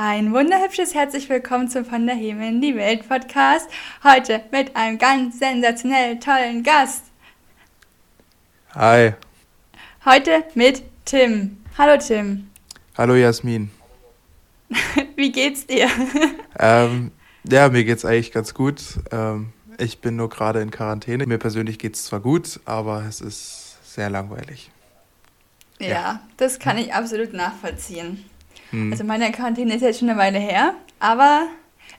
Ein wunderhübsches herzlich willkommen zum Von der Himmel in die Welt Podcast. Heute mit einem ganz sensationell tollen Gast. Hi. Heute mit Tim. Hallo Tim. Hallo Jasmin. Wie geht's dir? Ähm, ja, mir geht's eigentlich ganz gut. Ähm, ich bin nur gerade in Quarantäne. Mir persönlich geht's zwar gut, aber es ist sehr langweilig. Ja, ja. das kann ich absolut nachvollziehen. Hm. Also meine Quarantäne ist jetzt schon eine Weile her, aber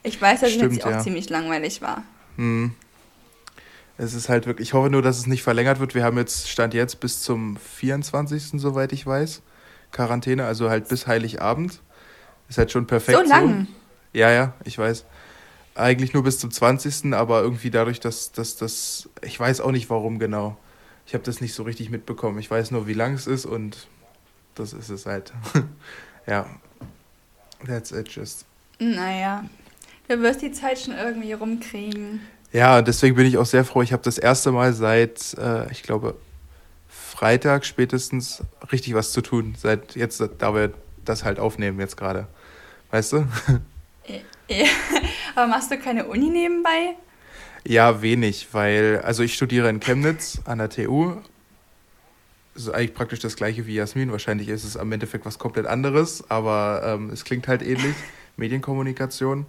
ich weiß, dass Stimmt, es jetzt auch ja. ziemlich langweilig war. Hm. Es ist halt wirklich, ich hoffe nur, dass es nicht verlängert wird. Wir haben jetzt, Stand jetzt bis zum 24., soweit ich weiß, Quarantäne, also halt bis Heiligabend. Ist halt schon perfekt. So lang? So. Ja, ja, ich weiß. Eigentlich nur bis zum 20., aber irgendwie dadurch, dass das, ich weiß auch nicht warum genau. Ich habe das nicht so richtig mitbekommen. Ich weiß nur, wie lang es ist und das ist es halt. Ja. That's it just. Naja. Du wirst die Zeit schon irgendwie rumkriegen. Ja, deswegen bin ich auch sehr froh. Ich habe das erste Mal seit, äh, ich glaube, Freitag spätestens richtig was zu tun. Seit jetzt, da wir das halt aufnehmen jetzt gerade. Weißt du? Ja. Aber machst du keine Uni nebenbei? Ja, wenig, weil, also ich studiere in Chemnitz an der TU es ist eigentlich praktisch das gleiche wie Jasmin. Wahrscheinlich ist es am Endeffekt was komplett anderes, aber ähm, es klingt halt ähnlich. Medienkommunikation.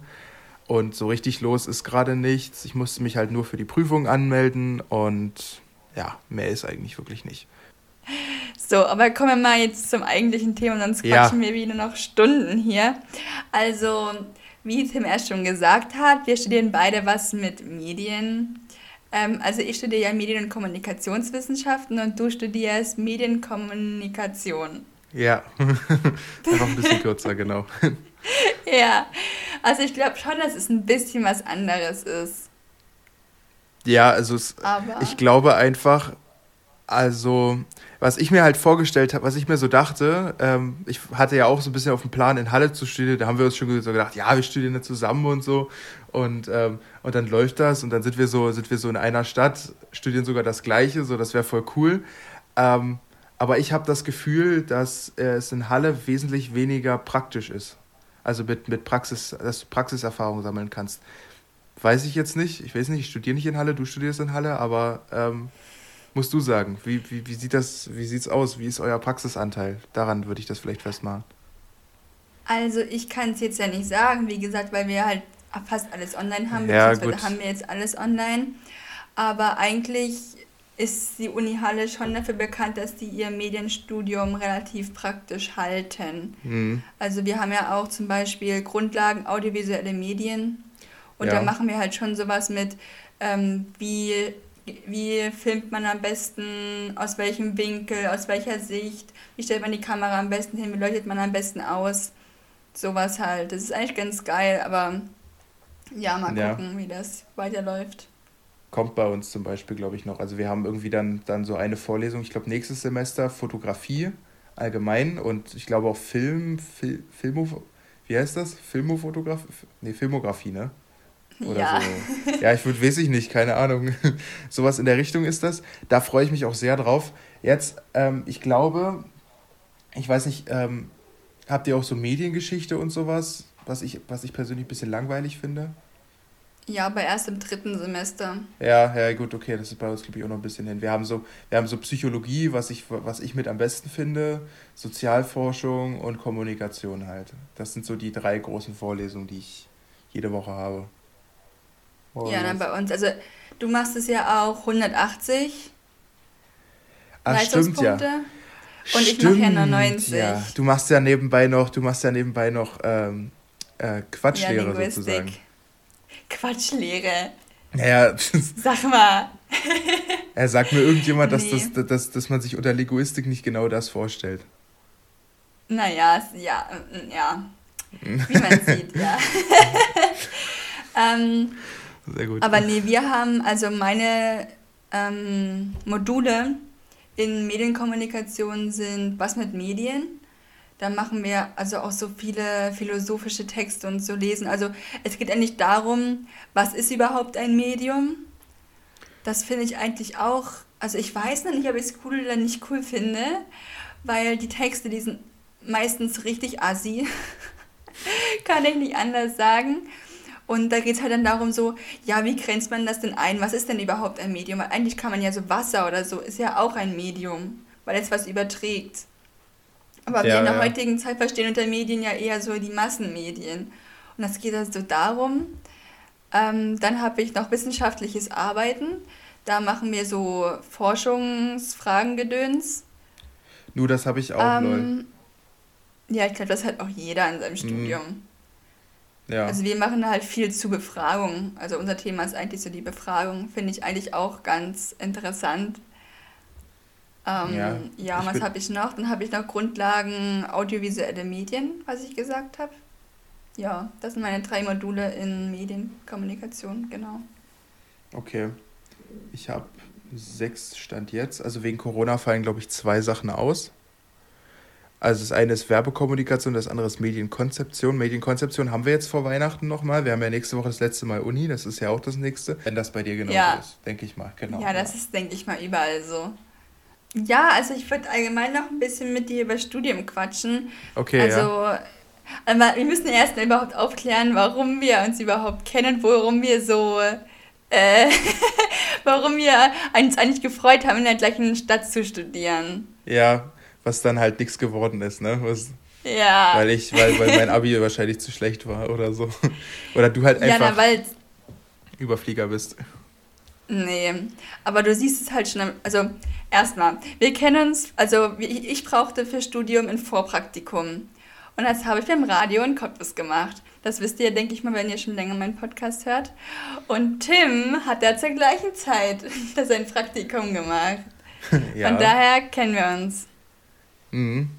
Und so richtig los ist gerade nichts. Ich musste mich halt nur für die Prüfung anmelden und ja, mehr ist eigentlich wirklich nicht. So, aber kommen wir mal jetzt zum eigentlichen Thema, sonst quatschen ja. wir wieder noch Stunden hier. Also, wie Tim erst schon gesagt hat, wir studieren beide was mit Medien, ähm, also ich studiere ja Medien- und Kommunikationswissenschaften und du studierst Medienkommunikation. Ja, einfach ein bisschen kürzer, genau. ja, also ich glaube schon, dass es ein bisschen was anderes ist. Ja, also es, ich glaube einfach, also was ich mir halt vorgestellt habe, was ich mir so dachte, ähm, ich hatte ja auch so ein bisschen auf dem Plan, in Halle zu studieren, da haben wir uns schon so gedacht, ja, wir studieren da zusammen und so. Und, ähm, und dann läuft das und dann sind wir so, sind wir so in einer Stadt, studieren sogar das Gleiche, so das wäre voll cool. Ähm, aber ich habe das Gefühl, dass äh, es in Halle wesentlich weniger praktisch ist. Also mit, mit Praxis, dass du Praxiserfahrung sammeln kannst. Weiß ich jetzt nicht. Ich weiß nicht, ich studiere nicht in Halle, du studierst in Halle, aber ähm, musst du sagen. Wie, wie, wie sieht das, wie sieht's aus? Wie ist euer Praxisanteil? Daran würde ich das vielleicht festmachen. Also ich kann es jetzt ja nicht sagen, wie gesagt, weil wir halt fast alles online haben, ja, beziehungsweise haben wir jetzt alles online. Aber eigentlich ist die Uni Halle schon dafür bekannt, dass die ihr Medienstudium relativ praktisch halten. Mhm. Also wir haben ja auch zum Beispiel Grundlagen audiovisuelle Medien und ja. da machen wir halt schon sowas mit, ähm, wie wie filmt man am besten, aus welchem Winkel, aus welcher Sicht, wie stellt man die Kamera am besten hin, wie leuchtet man am besten aus. Sowas halt. Das ist eigentlich ganz geil, aber ja, mal gucken, ja. wie das weiterläuft. Kommt bei uns zum Beispiel, glaube ich, noch. Also wir haben irgendwie dann, dann so eine Vorlesung, ich glaube nächstes Semester Fotografie allgemein und ich glaube auch Film, Fil Filmo, wie heißt das? Filmofotografie? Nee, Filmografie, ne? Oder ja. so. Ja, ich würde, weiß ich nicht, keine Ahnung. Sowas in der Richtung ist das. Da freue ich mich auch sehr drauf. Jetzt, ähm, ich glaube, ich weiß nicht, ähm, habt ihr auch so Mediengeschichte und sowas, was ich, was ich persönlich ein bisschen langweilig finde? Ja, aber erst im dritten Semester. Ja, ja, gut, okay, das ist bei uns, glaube ich, auch noch ein bisschen hin. Wir haben so, wir haben so Psychologie, was ich, was ich mit am besten finde, Sozialforschung und Kommunikation halt. Das sind so die drei großen Vorlesungen, die ich jede Woche habe. Ja, dann bei uns. Also du machst es ja auch 180 Ach, Leistungspunkte. Stimmt, ja. Und ich mache ja nur 90. Ja. Du machst ja nebenbei noch, du machst ja nebenbei noch ähm, äh, Quatschlehre ja, sozusagen. Quatschlehre. Naja. Sag mal. er sagt mir irgendjemand, dass, nee. das, dass, dass man sich unter Linguistik nicht genau das vorstellt. Naja, ja, ja. Wie man sieht, ja. ähm, sehr gut. Aber nee, wir haben, also meine ähm, Module in Medienkommunikation sind was mit Medien. Da machen wir also auch so viele philosophische Texte und so lesen. Also es geht eigentlich darum, was ist überhaupt ein Medium? Das finde ich eigentlich auch, also ich weiß noch nicht, ob ich es cool oder nicht cool finde, weil die Texte, die sind meistens richtig assi. kann ich nicht anders sagen. Und da geht es halt dann darum, so, ja, wie grenzt man das denn ein? Was ist denn überhaupt ein Medium? Weil eigentlich kann man ja so Wasser oder so, ist ja auch ein Medium, weil es was überträgt. Aber ja, wir in der ja. heutigen Zeit verstehen unter Medien ja eher so die Massenmedien. Und das geht also darum. Ähm, dann habe ich noch wissenschaftliches Arbeiten. Da machen wir so Forschungsfragengedöns. Nur das habe ich auch, ähm, Ja, ich glaube, das hat auch jeder in seinem mhm. Ja. Also wir machen halt viel zu Befragung. Also unser Thema ist eigentlich so die Befragung. Finde ich eigentlich auch ganz interessant. Ähm, ja, ja was habe ich noch? Dann habe ich noch Grundlagen audiovisuelle Medien, was ich gesagt habe. Ja, das sind meine drei Module in Medienkommunikation, genau. Okay. Ich habe sechs Stand jetzt. Also wegen Corona fallen, glaube ich, zwei Sachen aus. Also das eine ist Werbekommunikation, das andere ist Medienkonzeption. Medienkonzeption haben wir jetzt vor Weihnachten nochmal. Wir haben ja nächste Woche das letzte Mal Uni, das ist ja auch das nächste. Wenn das bei dir genau ja. ist, denke ich mal. Genau. Ja, das ist, denke ich mal, überall so. Ja, also ich würde allgemein noch ein bisschen mit dir über Studium quatschen. Okay. Also, ja. aber wir müssen erst überhaupt aufklären, warum wir uns überhaupt kennen, warum wir so, äh, warum wir uns eigentlich gefreut haben, in der gleichen Stadt zu studieren. Ja, was dann halt nichts geworden ist, ne? Was, ja. Weil ich, weil, weil mein Abi wahrscheinlich zu schlecht war oder so. Oder du halt einfach ja, na, Überflieger bist. Nee, aber du siehst es halt schon, also erstmal, wir kennen uns, also ich brauchte für Studium ein Vorpraktikum. Und das habe ich beim Radio in Cottbus gemacht. Das wisst ihr, denke ich mal, wenn ihr schon länger meinen Podcast hört. Und Tim hat da zur gleichen Zeit sein Praktikum gemacht. ja. Von daher kennen wir uns. Mhm.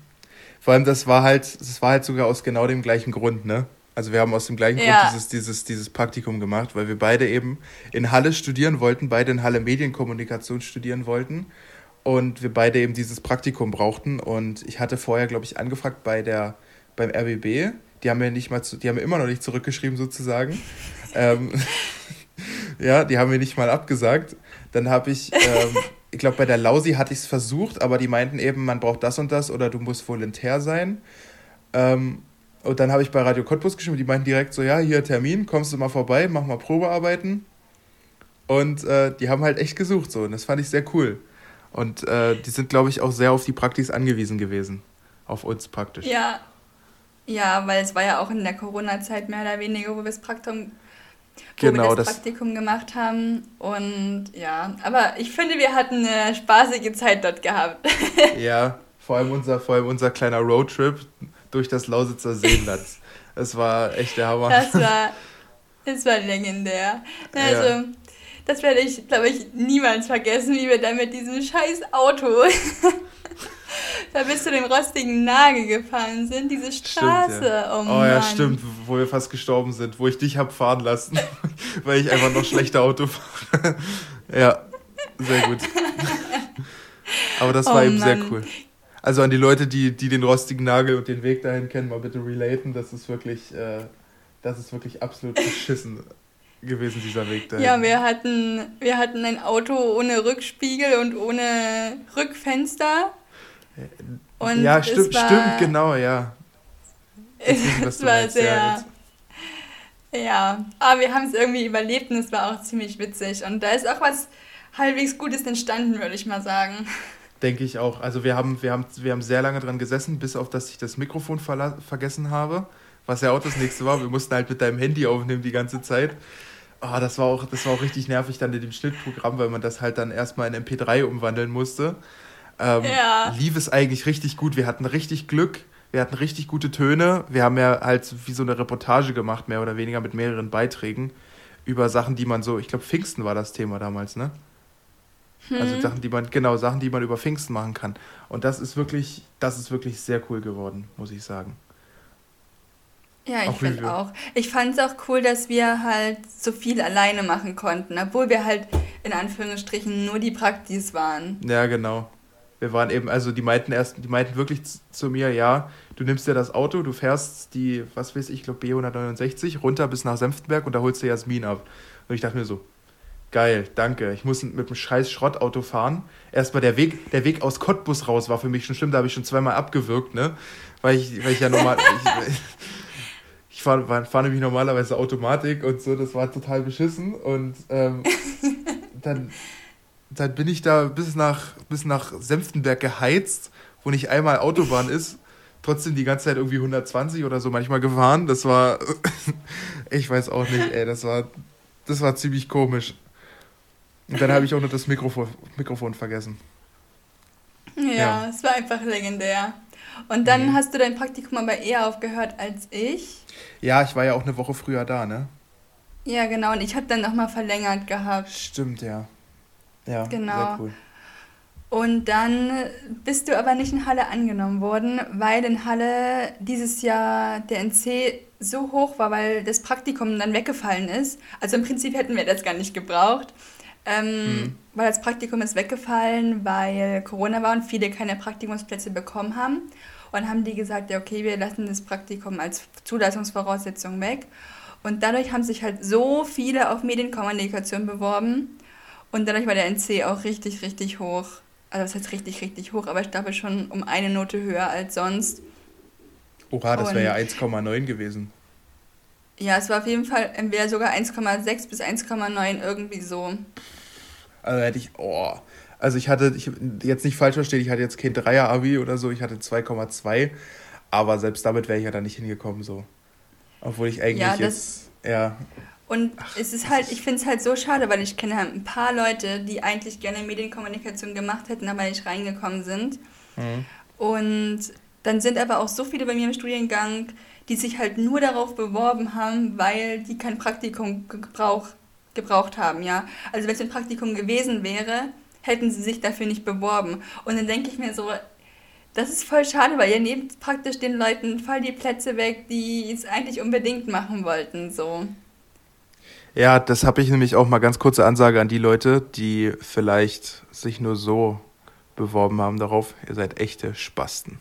Vor allem, das war halt, das war halt sogar aus genau dem gleichen Grund, ne? Also wir haben aus dem gleichen ja. Grund dieses, dieses, dieses Praktikum gemacht, weil wir beide eben in Halle studieren wollten, beide in Halle Medienkommunikation studieren wollten und wir beide eben dieses Praktikum brauchten. Und ich hatte vorher, glaube ich, angefragt bei der, beim RBB. Die haben mir nicht mal zu, die haben mir immer noch nicht zurückgeschrieben, sozusagen. ähm, ja, die haben mir nicht mal abgesagt. Dann habe ich ähm, ich glaube, bei der Lausi hatte ich es versucht, aber die meinten eben, man braucht das und das oder du musst volontär sein. Ähm, und dann habe ich bei Radio Cottbus geschrieben, die meinten direkt so, ja, hier Termin, kommst du mal vorbei, mach mal Probearbeiten. Und äh, die haben halt echt gesucht so und das fand ich sehr cool. Und äh, die sind, glaube ich, auch sehr auf die Praxis angewiesen gewesen. Auf uns praktisch. Ja. Ja, weil es war ja auch in der Corona-Zeit mehr oder weniger, wo wir das Praktikum wo genau, wir das, das Praktikum gemacht haben. Und ja, aber ich finde, wir hatten eine spaßige Zeit dort gehabt. ja, vor allem unser, vor allem unser kleiner Roadtrip durch das Lausitzer Seenland. Es war echt der Hammer. Das war, das war legendär. Also, ja. das werde ich, glaube ich, niemals vergessen, wie wir da mit diesem scheiß Auto da bis zu dem rostigen Nagel gefallen sind, diese Straße. Stimmt, ja. Oh, oh ja, stimmt, wo wir fast gestorben sind, wo ich dich hab fahren lassen, weil ich einfach noch schlechter Auto fahre. ja, sehr gut. Aber das war oh, eben Mann. sehr cool. Also an die Leute, die, die den rostigen Nagel und den Weg dahin kennen, mal bitte relaten. Das ist wirklich, äh, das ist wirklich absolut beschissen gewesen, dieser Weg dahin. Ja, wir hatten, wir hatten ein Auto ohne Rückspiegel und ohne Rückfenster. Und ja, stimmt, war, stimmt, genau, ja. Wissen, es war sehr. Ja, aber wir haben es irgendwie überlebt und es war auch ziemlich witzig. Und da ist auch was halbwegs Gutes entstanden, würde ich mal sagen. Denke ich auch. Also wir haben, wir, haben, wir haben sehr lange dran gesessen, bis auf dass ich das Mikrofon vergessen habe. Was ja auch das nächste war. Wir mussten halt mit deinem Handy aufnehmen die ganze Zeit. Oh, das, war auch, das war auch richtig nervig dann in dem Schnittprogramm, weil man das halt dann erstmal in MP3 umwandeln musste. Ähm, ja. Lief es eigentlich richtig gut. Wir hatten richtig Glück. Wir hatten richtig gute Töne. Wir haben ja halt wie so eine Reportage gemacht, mehr oder weniger mit mehreren Beiträgen über Sachen, die man so, ich glaube, Pfingsten war das Thema damals, ne? Hm. Also Sachen, die man, genau, Sachen, die man über Pfingsten machen kann. Und das ist wirklich, das ist wirklich sehr cool geworden, muss ich sagen. Ja, ich finde auch. Ich fand es auch cool, dass wir halt so viel alleine machen konnten, obwohl wir halt in Anführungsstrichen nur die Praktis waren. Ja, genau wir waren eben, also die meinten erst, die meinten wirklich zu mir, ja, du nimmst dir das Auto, du fährst die, was weiß ich, ich glaube B169 runter bis nach Senftenberg und da holst du Jasmin ab. Und ich dachte mir so, geil, danke. Ich muss mit einem scheiß Schrottauto fahren. Erstmal der Weg, der Weg aus Cottbus raus war für mich schon schlimm, da habe ich schon zweimal abgewürgt, ne? Weil ich, weil ich ja nochmal. ich, ich ich fahre fahr nämlich normalerweise Automatik und so, das war total beschissen. Und ähm, dann, dann bin ich da bis nach, bis nach Senftenberg geheizt, wo nicht einmal Autobahn ist. Trotzdem die ganze Zeit irgendwie 120 oder so manchmal gefahren. Das war, ich weiß auch nicht, ey, das war, das war ziemlich komisch. Und dann habe ich auch noch das Mikrofon, Mikrofon vergessen. Ja, ja, es war einfach legendär. Und dann mhm. hast du dein Praktikum aber eher aufgehört als ich. Ja, ich war ja auch eine Woche früher da, ne? Ja, genau. Und ich habe dann nochmal verlängert gehabt. Stimmt, ja. Ja, genau. sehr cool. Und dann bist du aber nicht in Halle angenommen worden, weil in Halle dieses Jahr der NC so hoch war, weil das Praktikum dann weggefallen ist. Also im Prinzip hätten wir das gar nicht gebraucht. Ähm, mhm. Weil das Praktikum ist weggefallen, weil Corona war und viele keine Praktikumsplätze bekommen haben. Und haben die gesagt, ja, okay, wir lassen das Praktikum als Zulassungsvoraussetzung weg. Und dadurch haben sich halt so viele auf Medienkommunikation beworben. Und dadurch war der NC auch richtig, richtig hoch. Also das heißt richtig, richtig hoch, aber ich glaube schon um eine Note höher als sonst. Oha, das wäre ja 1,9 gewesen. Ja, es war auf jeden Fall entweder sogar 1,6 bis 1,9 irgendwie so. Also hätte ich, oh. Also ich hatte, ich jetzt nicht falsch verstehen, ich hatte jetzt kein Dreier-Abi oder so, ich hatte 2,2. Aber selbst damit wäre ich ja da nicht hingekommen so. Obwohl ich eigentlich ja, jetzt, ja. Und Ach, es ist halt, ich finde es halt so schade, weil ich kenne halt ein paar Leute, die eigentlich gerne Medienkommunikation gemacht hätten, aber nicht reingekommen sind. Mhm. Und dann sind aber auch so viele bei mir im Studiengang, die sich halt nur darauf beworben haben, weil die kein Praktikum gebrauch, gebraucht haben, ja. Also wenn es ein Praktikum gewesen wäre, hätten sie sich dafür nicht beworben. Und dann denke ich mir so, das ist voll schade, weil ihr nehmt praktisch den Leuten voll die Plätze weg, die es eigentlich unbedingt machen wollten, so. Ja, das habe ich nämlich auch mal ganz kurze Ansage an die Leute, die vielleicht sich nur so beworben haben darauf. Ihr seid echte Spasten.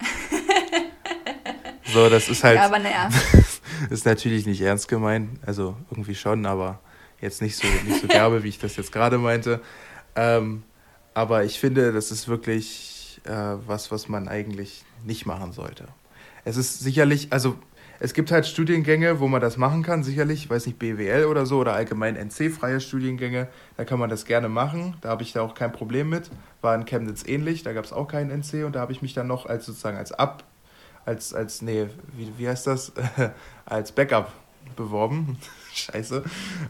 So, das ist halt. Ja, aber naja. ist natürlich nicht ernst gemeint. Also irgendwie schon, aber jetzt nicht so, nicht so derbe, wie ich das jetzt gerade meinte. Ähm, aber ich finde, das ist wirklich äh, was, was man eigentlich nicht machen sollte. Es ist sicherlich, also es gibt halt Studiengänge, wo man das machen kann, sicherlich, ich weiß nicht, BWL oder so oder allgemein NC-freie Studiengänge, da kann man das gerne machen, da habe ich da auch kein Problem mit. War in Chemnitz ähnlich, da gab es auch keinen NC und da habe ich mich dann noch als sozusagen als Ab als, als nee, wie, wie heißt das? als Backup beworben. Scheiße.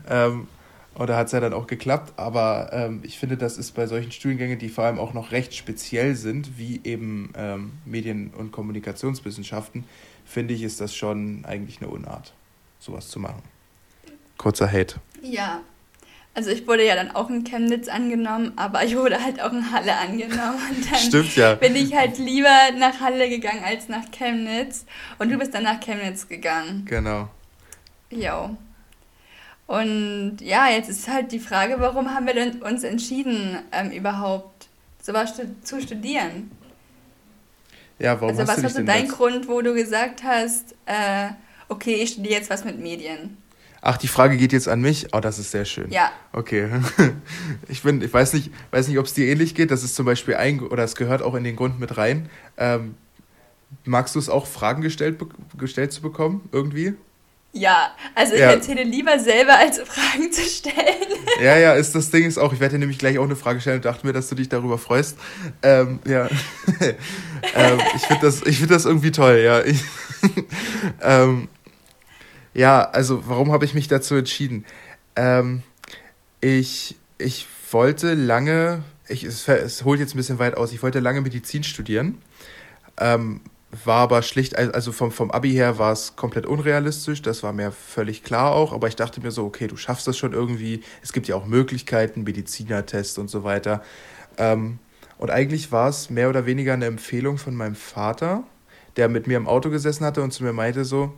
Ähm, und da hat es ja dann auch geklappt. Aber ähm, ich finde, das ist bei solchen Studiengängen, die vor allem auch noch recht speziell sind, wie eben ähm, Medien- und Kommunikationswissenschaften, finde ich, ist das schon eigentlich eine Unart, sowas zu machen. Kurzer Hate. Ja, also ich wurde ja dann auch in Chemnitz angenommen, aber ich wurde halt auch in Halle angenommen. Und dann Stimmt, ja. bin ich halt lieber nach Halle gegangen als nach Chemnitz. Und du bist dann nach Chemnitz gegangen. Genau. Jo. Und ja, jetzt ist halt die Frage, warum haben wir denn uns entschieden, ähm, überhaupt sowas zu studieren? Ja, warum also hast was war so dein das? Grund, wo du gesagt hast, äh, okay, ich studiere jetzt was mit Medien? Ach, die Frage geht jetzt an mich. Oh, das ist sehr schön. Ja. Okay. Ich bin, ich weiß nicht, weiß nicht, ob es dir ähnlich geht. Das ist zum Beispiel ein, oder es gehört auch in den Grund mit rein. Ähm, magst du es auch, Fragen gestellt, gestellt zu bekommen, irgendwie? Ja, also ich ja. erzähle lieber selber, als Fragen zu stellen. Ja, ja, ist das Ding ist auch, ich werde dir nämlich gleich auch eine Frage stellen und dachte mir, dass du dich darüber freust. Ähm, ja. ähm, ich finde das, find das irgendwie toll, ja. Ich, ähm, ja, also warum habe ich mich dazu entschieden? Ähm, ich, ich wollte lange, ich, es, es holt jetzt ein bisschen weit aus, ich wollte lange Medizin studieren. Ähm, war aber schlicht, also vom, vom Abi her war es komplett unrealistisch, das war mir völlig klar auch, aber ich dachte mir so, okay, du schaffst das schon irgendwie, es gibt ja auch Möglichkeiten, Medizinertest und so weiter. Ähm, und eigentlich war es mehr oder weniger eine Empfehlung von meinem Vater, der mit mir im Auto gesessen hatte und zu mir meinte so,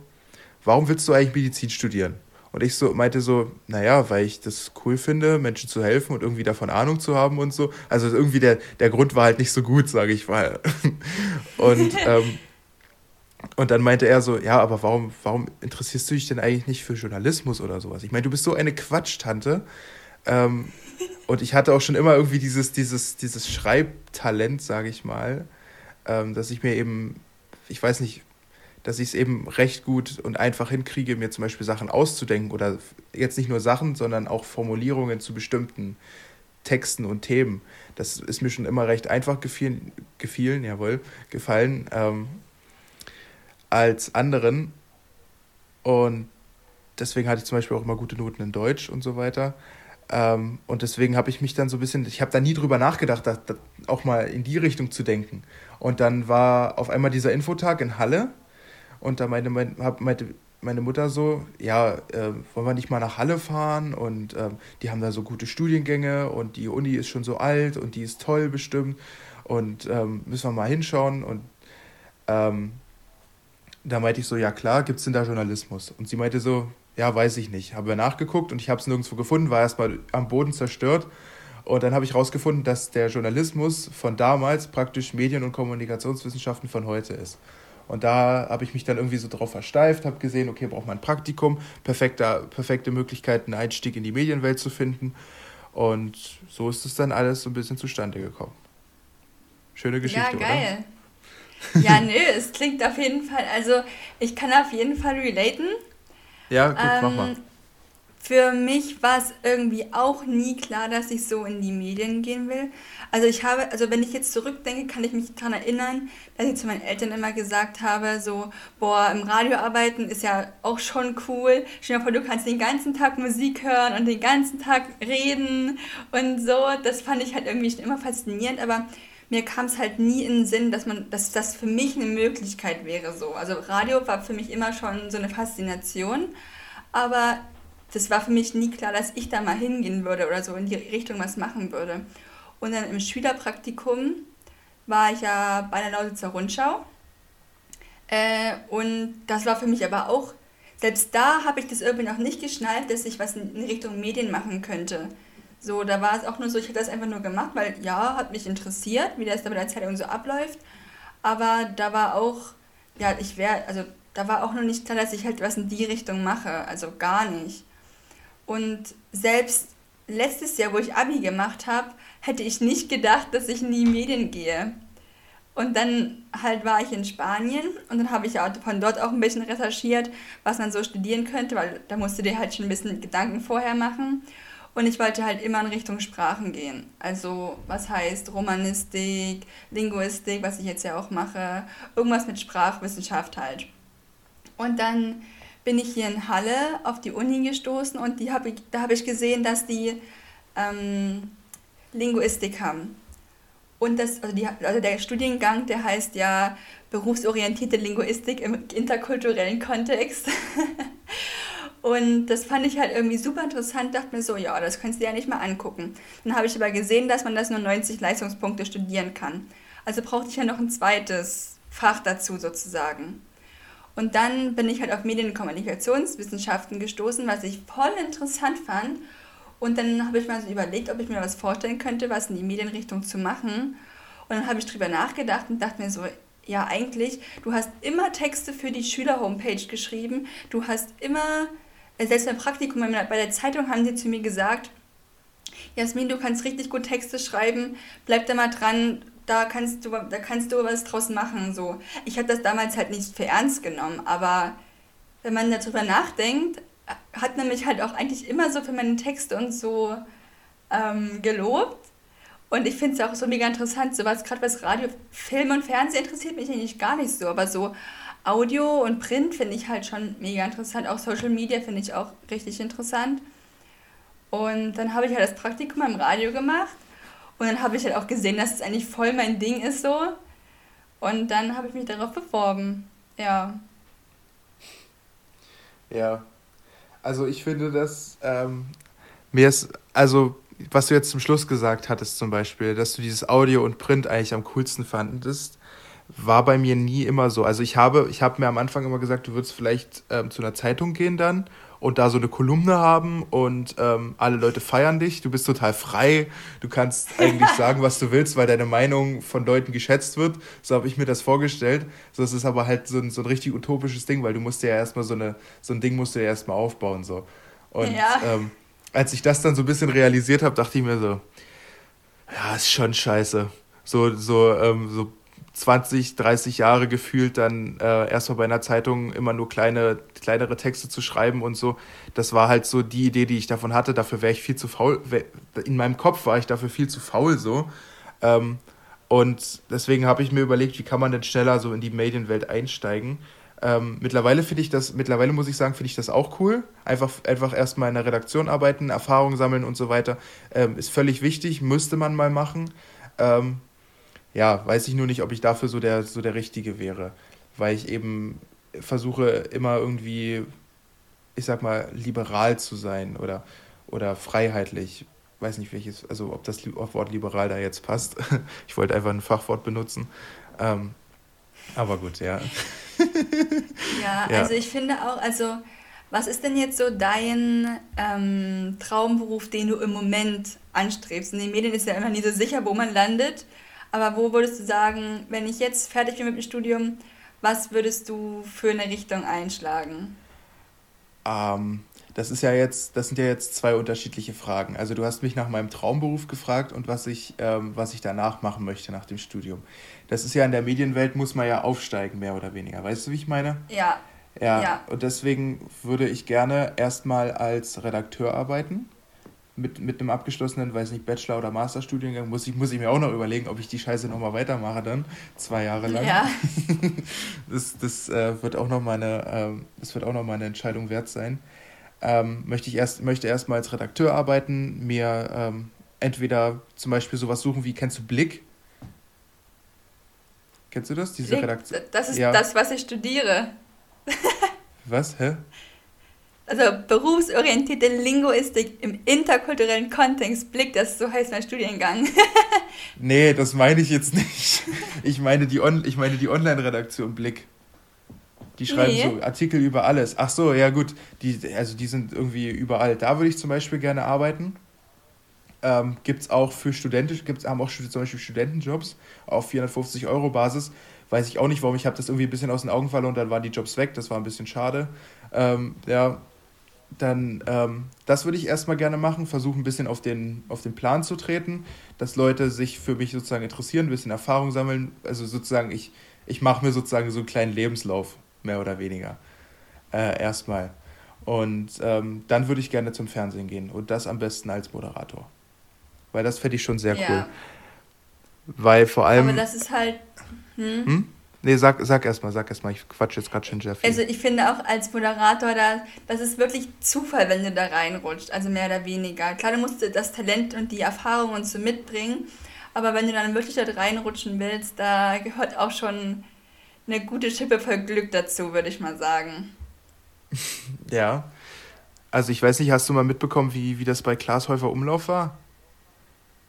warum willst du eigentlich Medizin studieren? Und ich so meinte so, naja, weil ich das cool finde, Menschen zu helfen und irgendwie davon Ahnung zu haben und so. Also irgendwie der, der Grund war halt nicht so gut, sage ich mal. Und, ähm, und dann meinte er so, ja, aber warum, warum interessierst du dich denn eigentlich nicht für Journalismus oder sowas? Ich meine, du bist so eine Quatschtante. Ähm, und ich hatte auch schon immer irgendwie dieses, dieses, dieses Schreibtalent, sage ich mal, ähm, dass ich mir eben, ich weiß nicht, dass ich es eben recht gut und einfach hinkriege, mir zum Beispiel Sachen auszudenken oder jetzt nicht nur Sachen, sondern auch Formulierungen zu bestimmten Texten und Themen. Das ist mir schon immer recht einfach gefielen, gefielen jawohl, gefallen ähm, als anderen. Und deswegen hatte ich zum Beispiel auch immer gute Noten in Deutsch und so weiter. Ähm, und deswegen habe ich mich dann so ein bisschen, ich habe da nie drüber nachgedacht, dass, dass auch mal in die Richtung zu denken. Und dann war auf einmal dieser Infotag in Halle und da meinte, meinte meine Mutter so, ja, äh, wollen wir nicht mal nach Halle fahren und äh, die haben da so gute Studiengänge und die Uni ist schon so alt und die ist toll bestimmt und ähm, müssen wir mal hinschauen und ähm, da meinte ich so, ja klar, gibt es denn da Journalismus? Und sie meinte so, ja, weiß ich nicht. Habe nachgeguckt und ich habe es nirgendwo gefunden, war erstmal am Boden zerstört. Und dann habe ich herausgefunden, dass der Journalismus von damals praktisch Medien- und Kommunikationswissenschaften von heute ist. Und da habe ich mich dann irgendwie so drauf versteift, habe gesehen, okay, braucht man ein Praktikum, perfekte, perfekte Möglichkeit, einen Einstieg in die Medienwelt zu finden. Und so ist es dann alles so ein bisschen zustande gekommen. Schöne Geschichte, ja, geil. Oder? Ja, nö, es klingt auf jeden Fall, also ich kann auf jeden Fall relaten. Ja, gut, ähm, mach mal. Für mich war es irgendwie auch nie klar, dass ich so in die Medien gehen will. Also ich habe, also wenn ich jetzt zurückdenke, kann ich mich daran erinnern, dass ich zu meinen Eltern immer gesagt habe, so, boah, im Radio arbeiten ist ja auch schon cool. Stell dir vor, du kannst den ganzen Tag Musik hören und den ganzen Tag reden und so. Das fand ich halt irgendwie schon immer faszinierend, aber mir kam es halt nie in den Sinn, dass man, dass das für mich eine Möglichkeit wäre so. Also Radio war für mich immer schon so eine Faszination, aber das war für mich nie klar, dass ich da mal hingehen würde oder so in die Richtung was machen würde. Und dann im Schülerpraktikum war ich ja bei der Lausitzer Rundschau. Äh, und das war für mich aber auch, selbst da habe ich das irgendwie noch nicht geschnallt, dass ich was in Richtung Medien machen könnte. So, da war es auch nur so, ich habe das einfach nur gemacht, weil ja, hat mich interessiert, wie das da bei der Zeitung so abläuft. Aber da war auch, ja, ich wäre, also da war auch noch nicht klar, dass ich halt was in die Richtung mache. Also gar nicht. Und selbst letztes Jahr, wo ich Abi gemacht habe, hätte ich nicht gedacht, dass ich in die Medien gehe. Und dann halt war ich in Spanien und dann habe ich auch von dort auch ein bisschen recherchiert, was man so studieren könnte, weil da musst du dir halt schon ein bisschen Gedanken vorher machen. Und ich wollte halt immer in Richtung Sprachen gehen. Also was heißt Romanistik, Linguistik, was ich jetzt ja auch mache, irgendwas mit Sprachwissenschaft halt. Und dann bin ich hier in Halle auf die Uni gestoßen und die hab ich, da habe ich gesehen, dass die ähm, Linguistik haben. Und das, also, die, also der Studiengang, der heißt ja berufsorientierte Linguistik im interkulturellen Kontext. und das fand ich halt irgendwie super interessant, dachte mir so, ja, das könntest du ja nicht mal angucken. Dann habe ich aber gesehen, dass man das nur 90 Leistungspunkte studieren kann. Also brauchte ich ja noch ein zweites Fach dazu sozusagen. Und dann bin ich halt auf Medien- und Kommunikationswissenschaften gestoßen, was ich voll interessant fand. Und dann habe ich mal so überlegt, ob ich mir was vorstellen könnte, was in die Medienrichtung zu machen. Und dann habe ich drüber nachgedacht und dachte mir so, ja eigentlich, du hast immer Texte für die Schüler-Homepage geschrieben. Du hast immer, selbst beim Praktikum bei der Zeitung haben sie zu mir gesagt, Jasmin, du kannst richtig gut Texte schreiben, bleib da mal dran, da kannst du, da kannst du was draus machen. So. Ich habe das damals halt nicht für ernst genommen, aber wenn man darüber nachdenkt, hat nämlich halt auch eigentlich immer so für meine Texte und so ähm, gelobt. Und ich finde es auch so mega interessant, so was gerade was Radio, Film und Fernsehen interessiert mich eigentlich gar nicht so, aber so Audio und Print finde ich halt schon mega interessant. Auch Social Media finde ich auch richtig interessant. Und dann habe ich halt das Praktikum im Radio gemacht und dann habe ich halt auch gesehen, dass es eigentlich voll mein Ding ist so. Und dann habe ich mich darauf beworben. Ja. Ja. Also ich finde, dass ähm, mir ist, also was du jetzt zum Schluss gesagt hattest zum Beispiel, dass du dieses Audio und Print eigentlich am coolsten fandest, war bei mir nie immer so. Also ich habe, ich habe mir am Anfang immer gesagt, du würdest vielleicht ähm, zu einer Zeitung gehen dann und da so eine Kolumne haben und ähm, alle Leute feiern dich, du bist total frei, du kannst eigentlich sagen, was du willst, weil deine Meinung von Leuten geschätzt wird. So habe ich mir das vorgestellt. So, das ist aber halt so ein, so ein richtig utopisches Ding, weil du musst ja erstmal so eine, so ein Ding musst du ja erstmal aufbauen. So. Und ja. ähm, als ich das dann so ein bisschen realisiert habe, dachte ich mir so, ja, ist schon scheiße. So, so, ähm, so 20, 30 Jahre gefühlt dann äh, erstmal bei einer Zeitung immer nur kleine, kleinere Texte zu schreiben und so. Das war halt so die Idee, die ich davon hatte. Dafür wäre ich viel zu faul. In meinem Kopf war ich dafür viel zu faul so. Ähm, und deswegen habe ich mir überlegt, wie kann man denn schneller so in die Medienwelt einsteigen. Ähm, mittlerweile finde ich das, mittlerweile muss ich sagen, finde ich das auch cool. Einfach, einfach erstmal in der Redaktion arbeiten, Erfahrungen sammeln und so weiter. Ähm, ist völlig wichtig, müsste man mal machen. Ähm, ja, weiß ich nur nicht, ob ich dafür so der, so der Richtige wäre. Weil ich eben versuche immer irgendwie, ich sag mal, liberal zu sein oder, oder freiheitlich. Weiß nicht, welches, also ob das Wort liberal da jetzt passt. Ich wollte einfach ein Fachwort benutzen. Ähm, aber gut, ja. ja, ja, also ich finde auch, also was ist denn jetzt so dein ähm, Traumberuf, den du im Moment anstrebst? In den Medien ist ja immer nie so sicher, wo man landet. Aber wo würdest du sagen, wenn ich jetzt fertig bin mit dem Studium, was würdest du für eine Richtung einschlagen? Ähm, das ist ja jetzt, das sind ja jetzt zwei unterschiedliche Fragen. Also du hast mich nach meinem Traumberuf gefragt und was ich, ähm, was ich danach machen möchte nach dem Studium. Das ist ja in der Medienwelt muss man ja aufsteigen, mehr oder weniger. Weißt du, wie ich meine? Ja. Ja. ja. Und deswegen würde ich gerne erstmal als Redakteur arbeiten mit, mit einem abgeschlossenen, weiß nicht, Bachelor- oder Masterstudiengang, muss ich, muss ich mir auch noch überlegen, ob ich die Scheiße nochmal weitermache dann, zwei Jahre lang. Ja. das das äh, wird auch nochmal eine, äh, das wird auch noch mal eine Entscheidung wert sein. Ähm, möchte ich erst, möchte erstmal als Redakteur arbeiten, mir ähm, entweder zum Beispiel sowas suchen wie, kennst du Blick? Kennst du das? Diese Redaktion? Das ist ja. das, was ich studiere. was? Hä? Also berufsorientierte Linguistik im interkulturellen Kontext Blick, das so heißt mein Studiengang. nee, das meine ich jetzt nicht. Ich meine die, On ich meine die Online-Redaktion Blick. Die schreiben nee. so Artikel über alles. Ach so, ja gut. Die, also die sind irgendwie überall. Da würde ich zum Beispiel gerne arbeiten. Ähm, gibt es auch für Studenten, gibt's, haben auch zum Beispiel Studentenjobs auf 450 Euro Basis. Weiß ich auch nicht, warum. Ich habe das irgendwie ein bisschen aus den Augen verloren und dann waren die Jobs weg. Das war ein bisschen schade. Ähm, ja, dann ähm, das würde ich erstmal gerne machen, versuchen ein bisschen auf den, auf den Plan zu treten, dass Leute sich für mich sozusagen interessieren, ein bisschen Erfahrung sammeln. Also sozusagen, ich, ich mache mir sozusagen so einen kleinen Lebenslauf, mehr oder weniger. Äh, erstmal. Und ähm, dann würde ich gerne zum Fernsehen gehen und das am besten als Moderator. Weil das fände ich schon sehr ja. cool. Weil vor allem. Aber das ist halt. Hm? Hm? Nee, sag, sag erstmal, sag erstmal. Ich quatsch jetzt gerade schon Jeff. Also ich finde auch als Moderator, da, das ist wirklich Zufall, wenn du da reinrutscht. Also mehr oder weniger. Klar, du musst das Talent und die Erfahrung und so mitbringen. Aber wenn du dann wirklich da reinrutschen willst, da gehört auch schon eine gute Schippe voll Glück dazu, würde ich mal sagen. ja. Also ich weiß nicht, hast du mal mitbekommen, wie, wie das bei Klaas Häufer Umlauf war?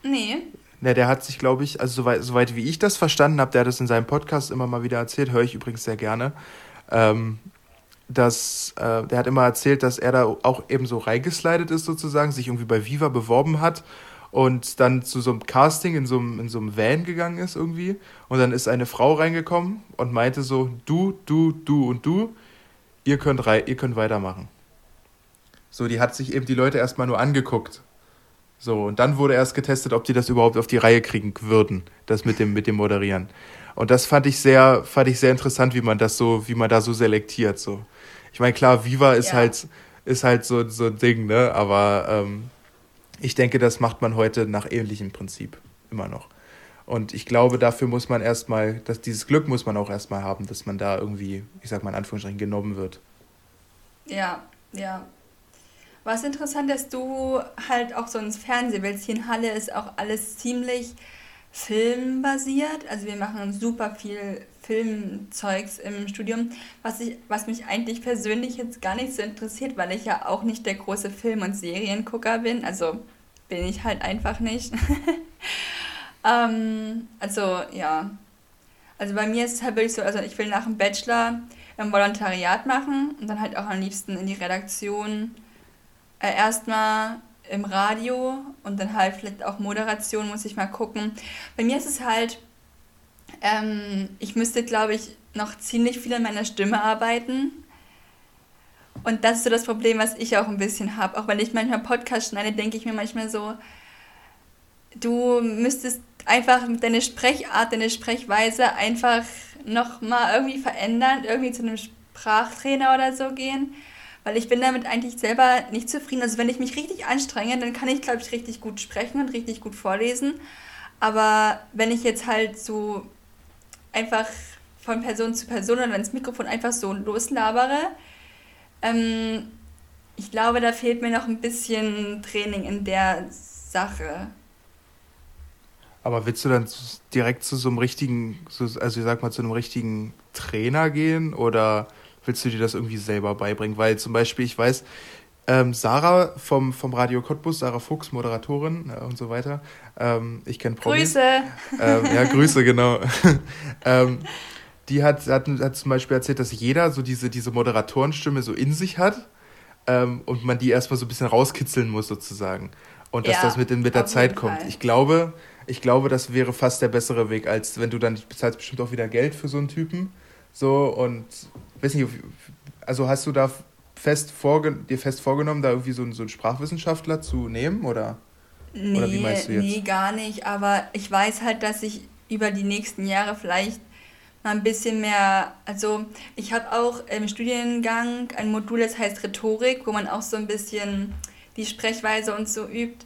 Nee. Na, der hat sich, glaube ich, also soweit, soweit wie ich das verstanden habe, der hat das in seinem Podcast immer mal wieder erzählt, höre ich übrigens sehr gerne. Ähm, dass äh, der hat immer erzählt, dass er da auch eben so reingeslidet ist sozusagen, sich irgendwie bei Viva beworben hat und dann zu so einem Casting in so einem, in so einem Van gegangen ist irgendwie. Und dann ist eine Frau reingekommen und meinte so, du, du, du und du, ihr könnt, ihr könnt weitermachen. So, die hat sich eben die Leute erstmal nur angeguckt so, und dann wurde erst getestet, ob die das überhaupt auf die Reihe kriegen würden, das mit dem, mit dem Moderieren. Und das fand ich sehr, fand ich sehr interessant, wie man das so, wie man da so selektiert. So. Ich meine, klar, Viva ist ja. halt, ist halt so, so ein Ding, ne? Aber ähm, ich denke, das macht man heute nach ähnlichem Prinzip immer noch. Und ich glaube, dafür muss man erstmal, dass dieses Glück muss man auch erstmal haben, dass man da irgendwie, ich sag mal in Anführungsstrichen, genommen wird. Ja, ja, was interessant, dass du halt auch so ins Fernsehen willst. Hier in Halle ist auch alles ziemlich filmbasiert. Also wir machen super viel Filmzeugs im Studium, was, ich, was mich eigentlich persönlich jetzt gar nicht so interessiert, weil ich ja auch nicht der große Film- und Seriengucker bin. Also bin ich halt einfach nicht. ähm, also ja. Also bei mir ist es halt wirklich so, also ich will nach dem Bachelor ein Volontariat machen und dann halt auch am liebsten in die Redaktion äh, erstmal im Radio und dann halt vielleicht auch Moderation, muss ich mal gucken. Bei mir ist es halt, ähm, ich müsste, glaube ich, noch ziemlich viel an meiner Stimme arbeiten. Und das ist so das Problem, was ich auch ein bisschen habe. Auch wenn ich manchmal Podcast schneide, denke ich mir manchmal so, du müsstest einfach deine Sprechart, deine Sprechweise einfach nochmal irgendwie verändern, irgendwie zu einem Sprachtrainer oder so gehen. Weil ich bin damit eigentlich selber nicht zufrieden. Also wenn ich mich richtig anstrenge, dann kann ich, glaube ich, richtig gut sprechen und richtig gut vorlesen. Aber wenn ich jetzt halt so einfach von Person zu Person oder ins Mikrofon einfach so loslabere, ähm, ich glaube, da fehlt mir noch ein bisschen Training in der Sache. Aber willst du dann direkt zu so einem richtigen, also ich sag mal, zu einem richtigen Trainer gehen oder willst du dir das irgendwie selber beibringen? Weil zum Beispiel, ich weiß, ähm, Sarah vom, vom Radio Cottbus, Sarah Fuchs, Moderatorin äh, und so weiter. Ähm, ich kenne Promis. Grüße. Ähm, ja, Grüße, genau. ähm, die hat, hat, hat zum Beispiel erzählt, dass jeder so diese, diese Moderatorenstimme so in sich hat ähm, und man die erstmal so ein bisschen rauskitzeln muss sozusagen. Und dass ja, das mit, mit der Zeit kommt. Ich glaube, ich glaube, das wäre fast der bessere Weg, als wenn du dann bezahlst bestimmt auch wieder Geld für so einen Typen. So und weiß nicht, also hast du da fest vorge dir fest vorgenommen, da irgendwie so einen, so einen Sprachwissenschaftler zu nehmen oder? Nee, oder wie meinst du jetzt? nee, gar nicht. Aber ich weiß halt, dass ich über die nächsten Jahre vielleicht mal ein bisschen mehr, also ich habe auch im Studiengang ein Modul, das heißt Rhetorik, wo man auch so ein bisschen die Sprechweise und so übt.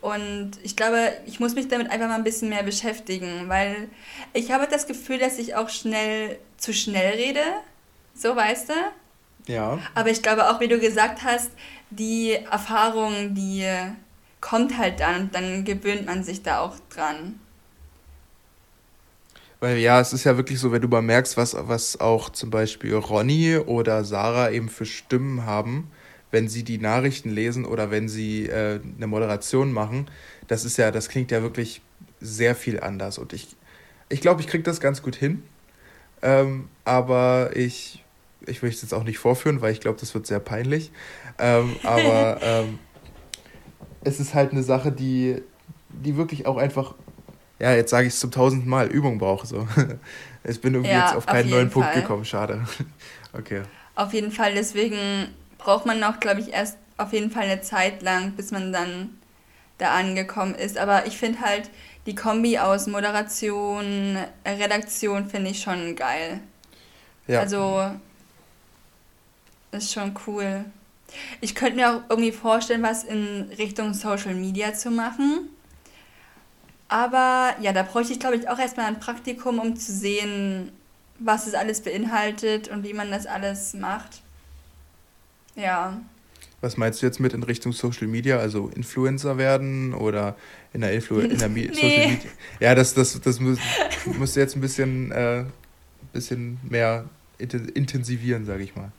Und ich glaube, ich muss mich damit einfach mal ein bisschen mehr beschäftigen, weil ich habe das Gefühl, dass ich auch schnell zu schnell rede. So, weißt du? Ja. Aber ich glaube auch, wie du gesagt hast, die Erfahrung, die kommt halt dann und dann gewöhnt man sich da auch dran. Weil ja, es ist ja wirklich so, wenn du mal merkst, was, was auch zum Beispiel Ronny oder Sarah eben für Stimmen haben, wenn sie die Nachrichten lesen oder wenn sie äh, eine Moderation machen, das ist ja, das klingt ja wirklich sehr viel anders. Und ich ich, glaube, ich kriege das ganz gut hin. Ähm, aber ich, ich möchte es jetzt auch nicht vorführen, weil ich glaube, das wird sehr peinlich. Ähm, aber ähm, es ist halt eine Sache, die, die wirklich auch einfach, ja, jetzt sage ich es zum tausendten Mal, Übung braucht. So. Ich bin irgendwie ja, jetzt auf keinen auf neuen Fall. Punkt gekommen, schade. Okay. Auf jeden Fall, deswegen braucht man noch, glaube ich, erst auf jeden Fall eine Zeit lang, bis man dann da angekommen ist. Aber ich finde halt die Kombi aus Moderation, Redaktion finde ich schon geil. Ja. Also ist schon cool. Ich könnte mir auch irgendwie vorstellen, was in Richtung Social Media zu machen. Aber ja, da bräuchte ich, glaube ich, auch erstmal ein Praktikum, um zu sehen, was es alles beinhaltet und wie man das alles macht. Ja. Was meinst du jetzt mit in Richtung Social Media? Also Influencer werden oder in der, Influ in der nee. Social Media? Ja, das, das, das musst du jetzt ein bisschen, äh, bisschen mehr intensivieren, sage ich mal.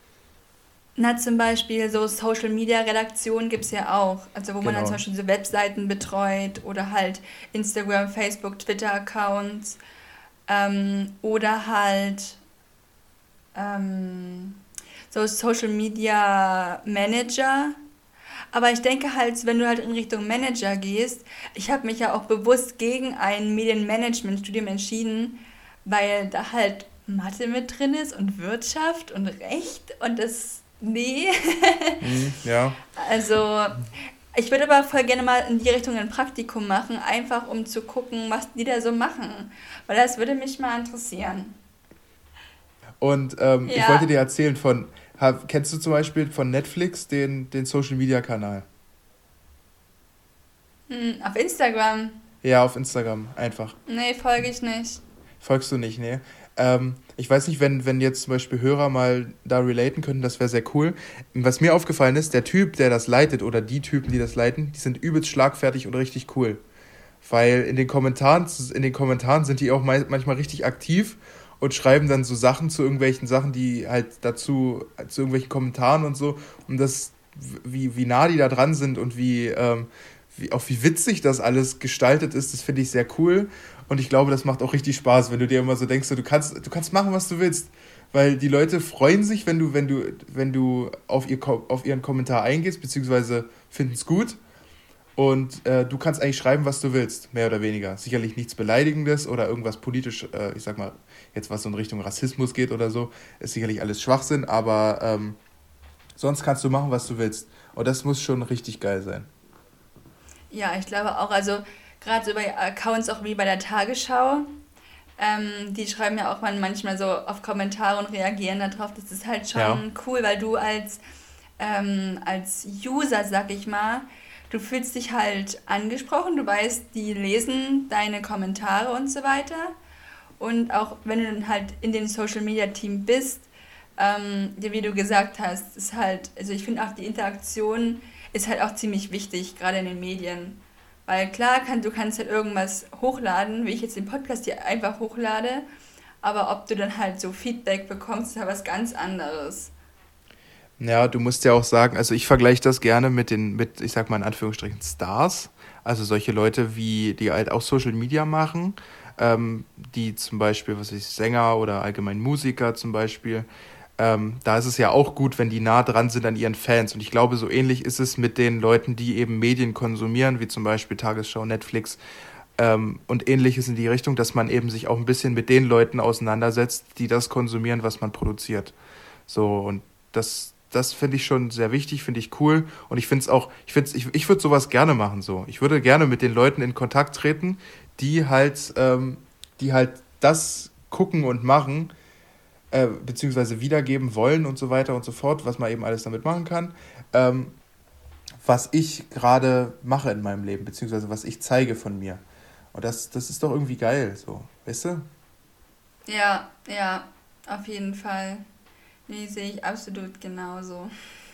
Na, zum Beispiel so Social Media Redaktion gibt es ja auch. Also, wo genau. man dann genau. zum Beispiel so Webseiten betreut oder halt Instagram, Facebook, Twitter-Accounts ähm, oder halt. Ähm, so Social Media Manager. Aber ich denke halt, wenn du halt in Richtung Manager gehst, ich habe mich ja auch bewusst gegen ein Medienmanagement-Studium entschieden, weil da halt Mathe mit drin ist und Wirtschaft und Recht und das, nee. Mhm, ja. Also, ich würde aber voll gerne mal in die Richtung ein Praktikum machen, einfach um zu gucken, was die da so machen. Weil das würde mich mal interessieren. Und ähm, ja. ich wollte dir erzählen von Kennst du zum Beispiel von Netflix den, den Social Media Kanal? Hm, auf Instagram? Ja, auf Instagram, einfach. Nee, folge ich nicht. Folgst du nicht, nee. Ähm, ich weiß nicht, wenn, wenn jetzt zum Beispiel Hörer mal da relaten könnten, das wäre sehr cool. Was mir aufgefallen ist, der Typ, der das leitet, oder die Typen, die das leiten, die sind übelst schlagfertig und richtig cool. Weil in den Kommentaren, in den Kommentaren sind die auch manchmal richtig aktiv und schreiben dann so Sachen zu irgendwelchen Sachen, die halt dazu, zu irgendwelchen Kommentaren und so. Und das, wie, wie nah die da dran sind und wie, ähm, wie, auch wie witzig das alles gestaltet ist, das finde ich sehr cool. Und ich glaube, das macht auch richtig Spaß, wenn du dir immer so denkst, du kannst, du kannst machen, was du willst. Weil die Leute freuen sich, wenn du, wenn du, wenn du auf, ihr, auf ihren Kommentar eingehst, beziehungsweise finden es gut. Und äh, du kannst eigentlich schreiben, was du willst, mehr oder weniger. Sicherlich nichts Beleidigendes oder irgendwas politisch, äh, ich sag mal, jetzt was so in Richtung Rassismus geht oder so, ist sicherlich alles Schwachsinn, aber ähm, sonst kannst du machen, was du willst. Und das muss schon richtig geil sein. Ja, ich glaube auch. Also gerade so bei Accounts auch wie bei der Tagesschau. Ähm, die schreiben ja auch manchmal so auf Kommentare und reagieren darauf. Das ist halt schon ja. cool, weil du als, ähm, als User, sag ich mal, du fühlst dich halt angesprochen, du weißt, die lesen deine Kommentare und so weiter. Und auch wenn du dann halt in dem Social Media Team bist, ähm, wie du gesagt hast, ist halt, also ich finde auch die Interaktion ist halt auch ziemlich wichtig, gerade in den Medien. Weil klar, kann, du kannst halt irgendwas hochladen, wie ich jetzt den Podcast hier einfach hochlade, aber ob du dann halt so Feedback bekommst, ist ja was ganz anderes. Ja, du musst ja auch sagen, also ich vergleiche das gerne mit den, mit, ich sag mal in Anführungsstrichen, Stars. Also solche Leute, wie, die halt auch Social Media machen, ähm, die zum Beispiel, was weiß ich, Sänger oder allgemein Musiker zum Beispiel, ähm, da ist es ja auch gut, wenn die nah dran sind an ihren Fans. Und ich glaube, so ähnlich ist es mit den Leuten, die eben Medien konsumieren, wie zum Beispiel Tagesschau, Netflix ähm, und ähnliches in die Richtung, dass man eben sich auch ein bisschen mit den Leuten auseinandersetzt, die das konsumieren, was man produziert. So, und das, das finde ich schon sehr wichtig, finde ich cool. Und ich finde es auch, ich, ich, ich würde sowas gerne machen. So. Ich würde gerne mit den Leuten in Kontakt treten, die halt, ähm, die halt das gucken und machen, äh, beziehungsweise wiedergeben wollen und so weiter und so fort, was man eben alles damit machen kann. Ähm, was ich gerade mache in meinem Leben, beziehungsweise was ich zeige von mir. Und das, das ist doch irgendwie geil, so, weißt du? Ja, ja, auf jeden Fall. Nee, sehe ich absolut genauso.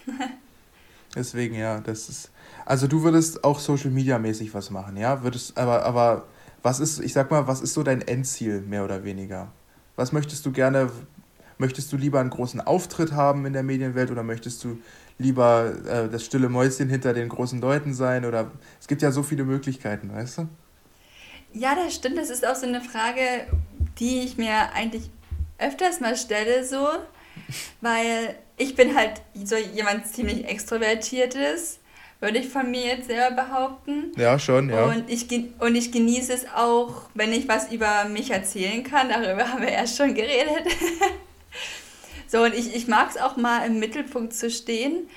Deswegen, ja, das ist. Also du würdest auch Social Media mäßig was machen, ja? Würdest, aber, aber was ist, ich sag mal, was ist so dein Endziel, mehr oder weniger? Was möchtest du gerne Möchtest du lieber einen großen Auftritt haben in der Medienwelt oder möchtest du lieber äh, das stille Mäuschen hinter den großen Leuten sein? Oder es gibt ja so viele Möglichkeiten, weißt du? Ja, das stimmt. Das ist auch so eine Frage, die ich mir eigentlich öfters mal stelle, so, weil ich bin halt so jemand ziemlich extrovertiertes, würde ich von mir jetzt selber behaupten. Ja, schon, ja. Und ich, und ich genieße es auch, wenn ich was über mich erzählen kann. Darüber haben wir erst schon geredet. So, und ich, ich mag es auch mal im Mittelpunkt zu stehen,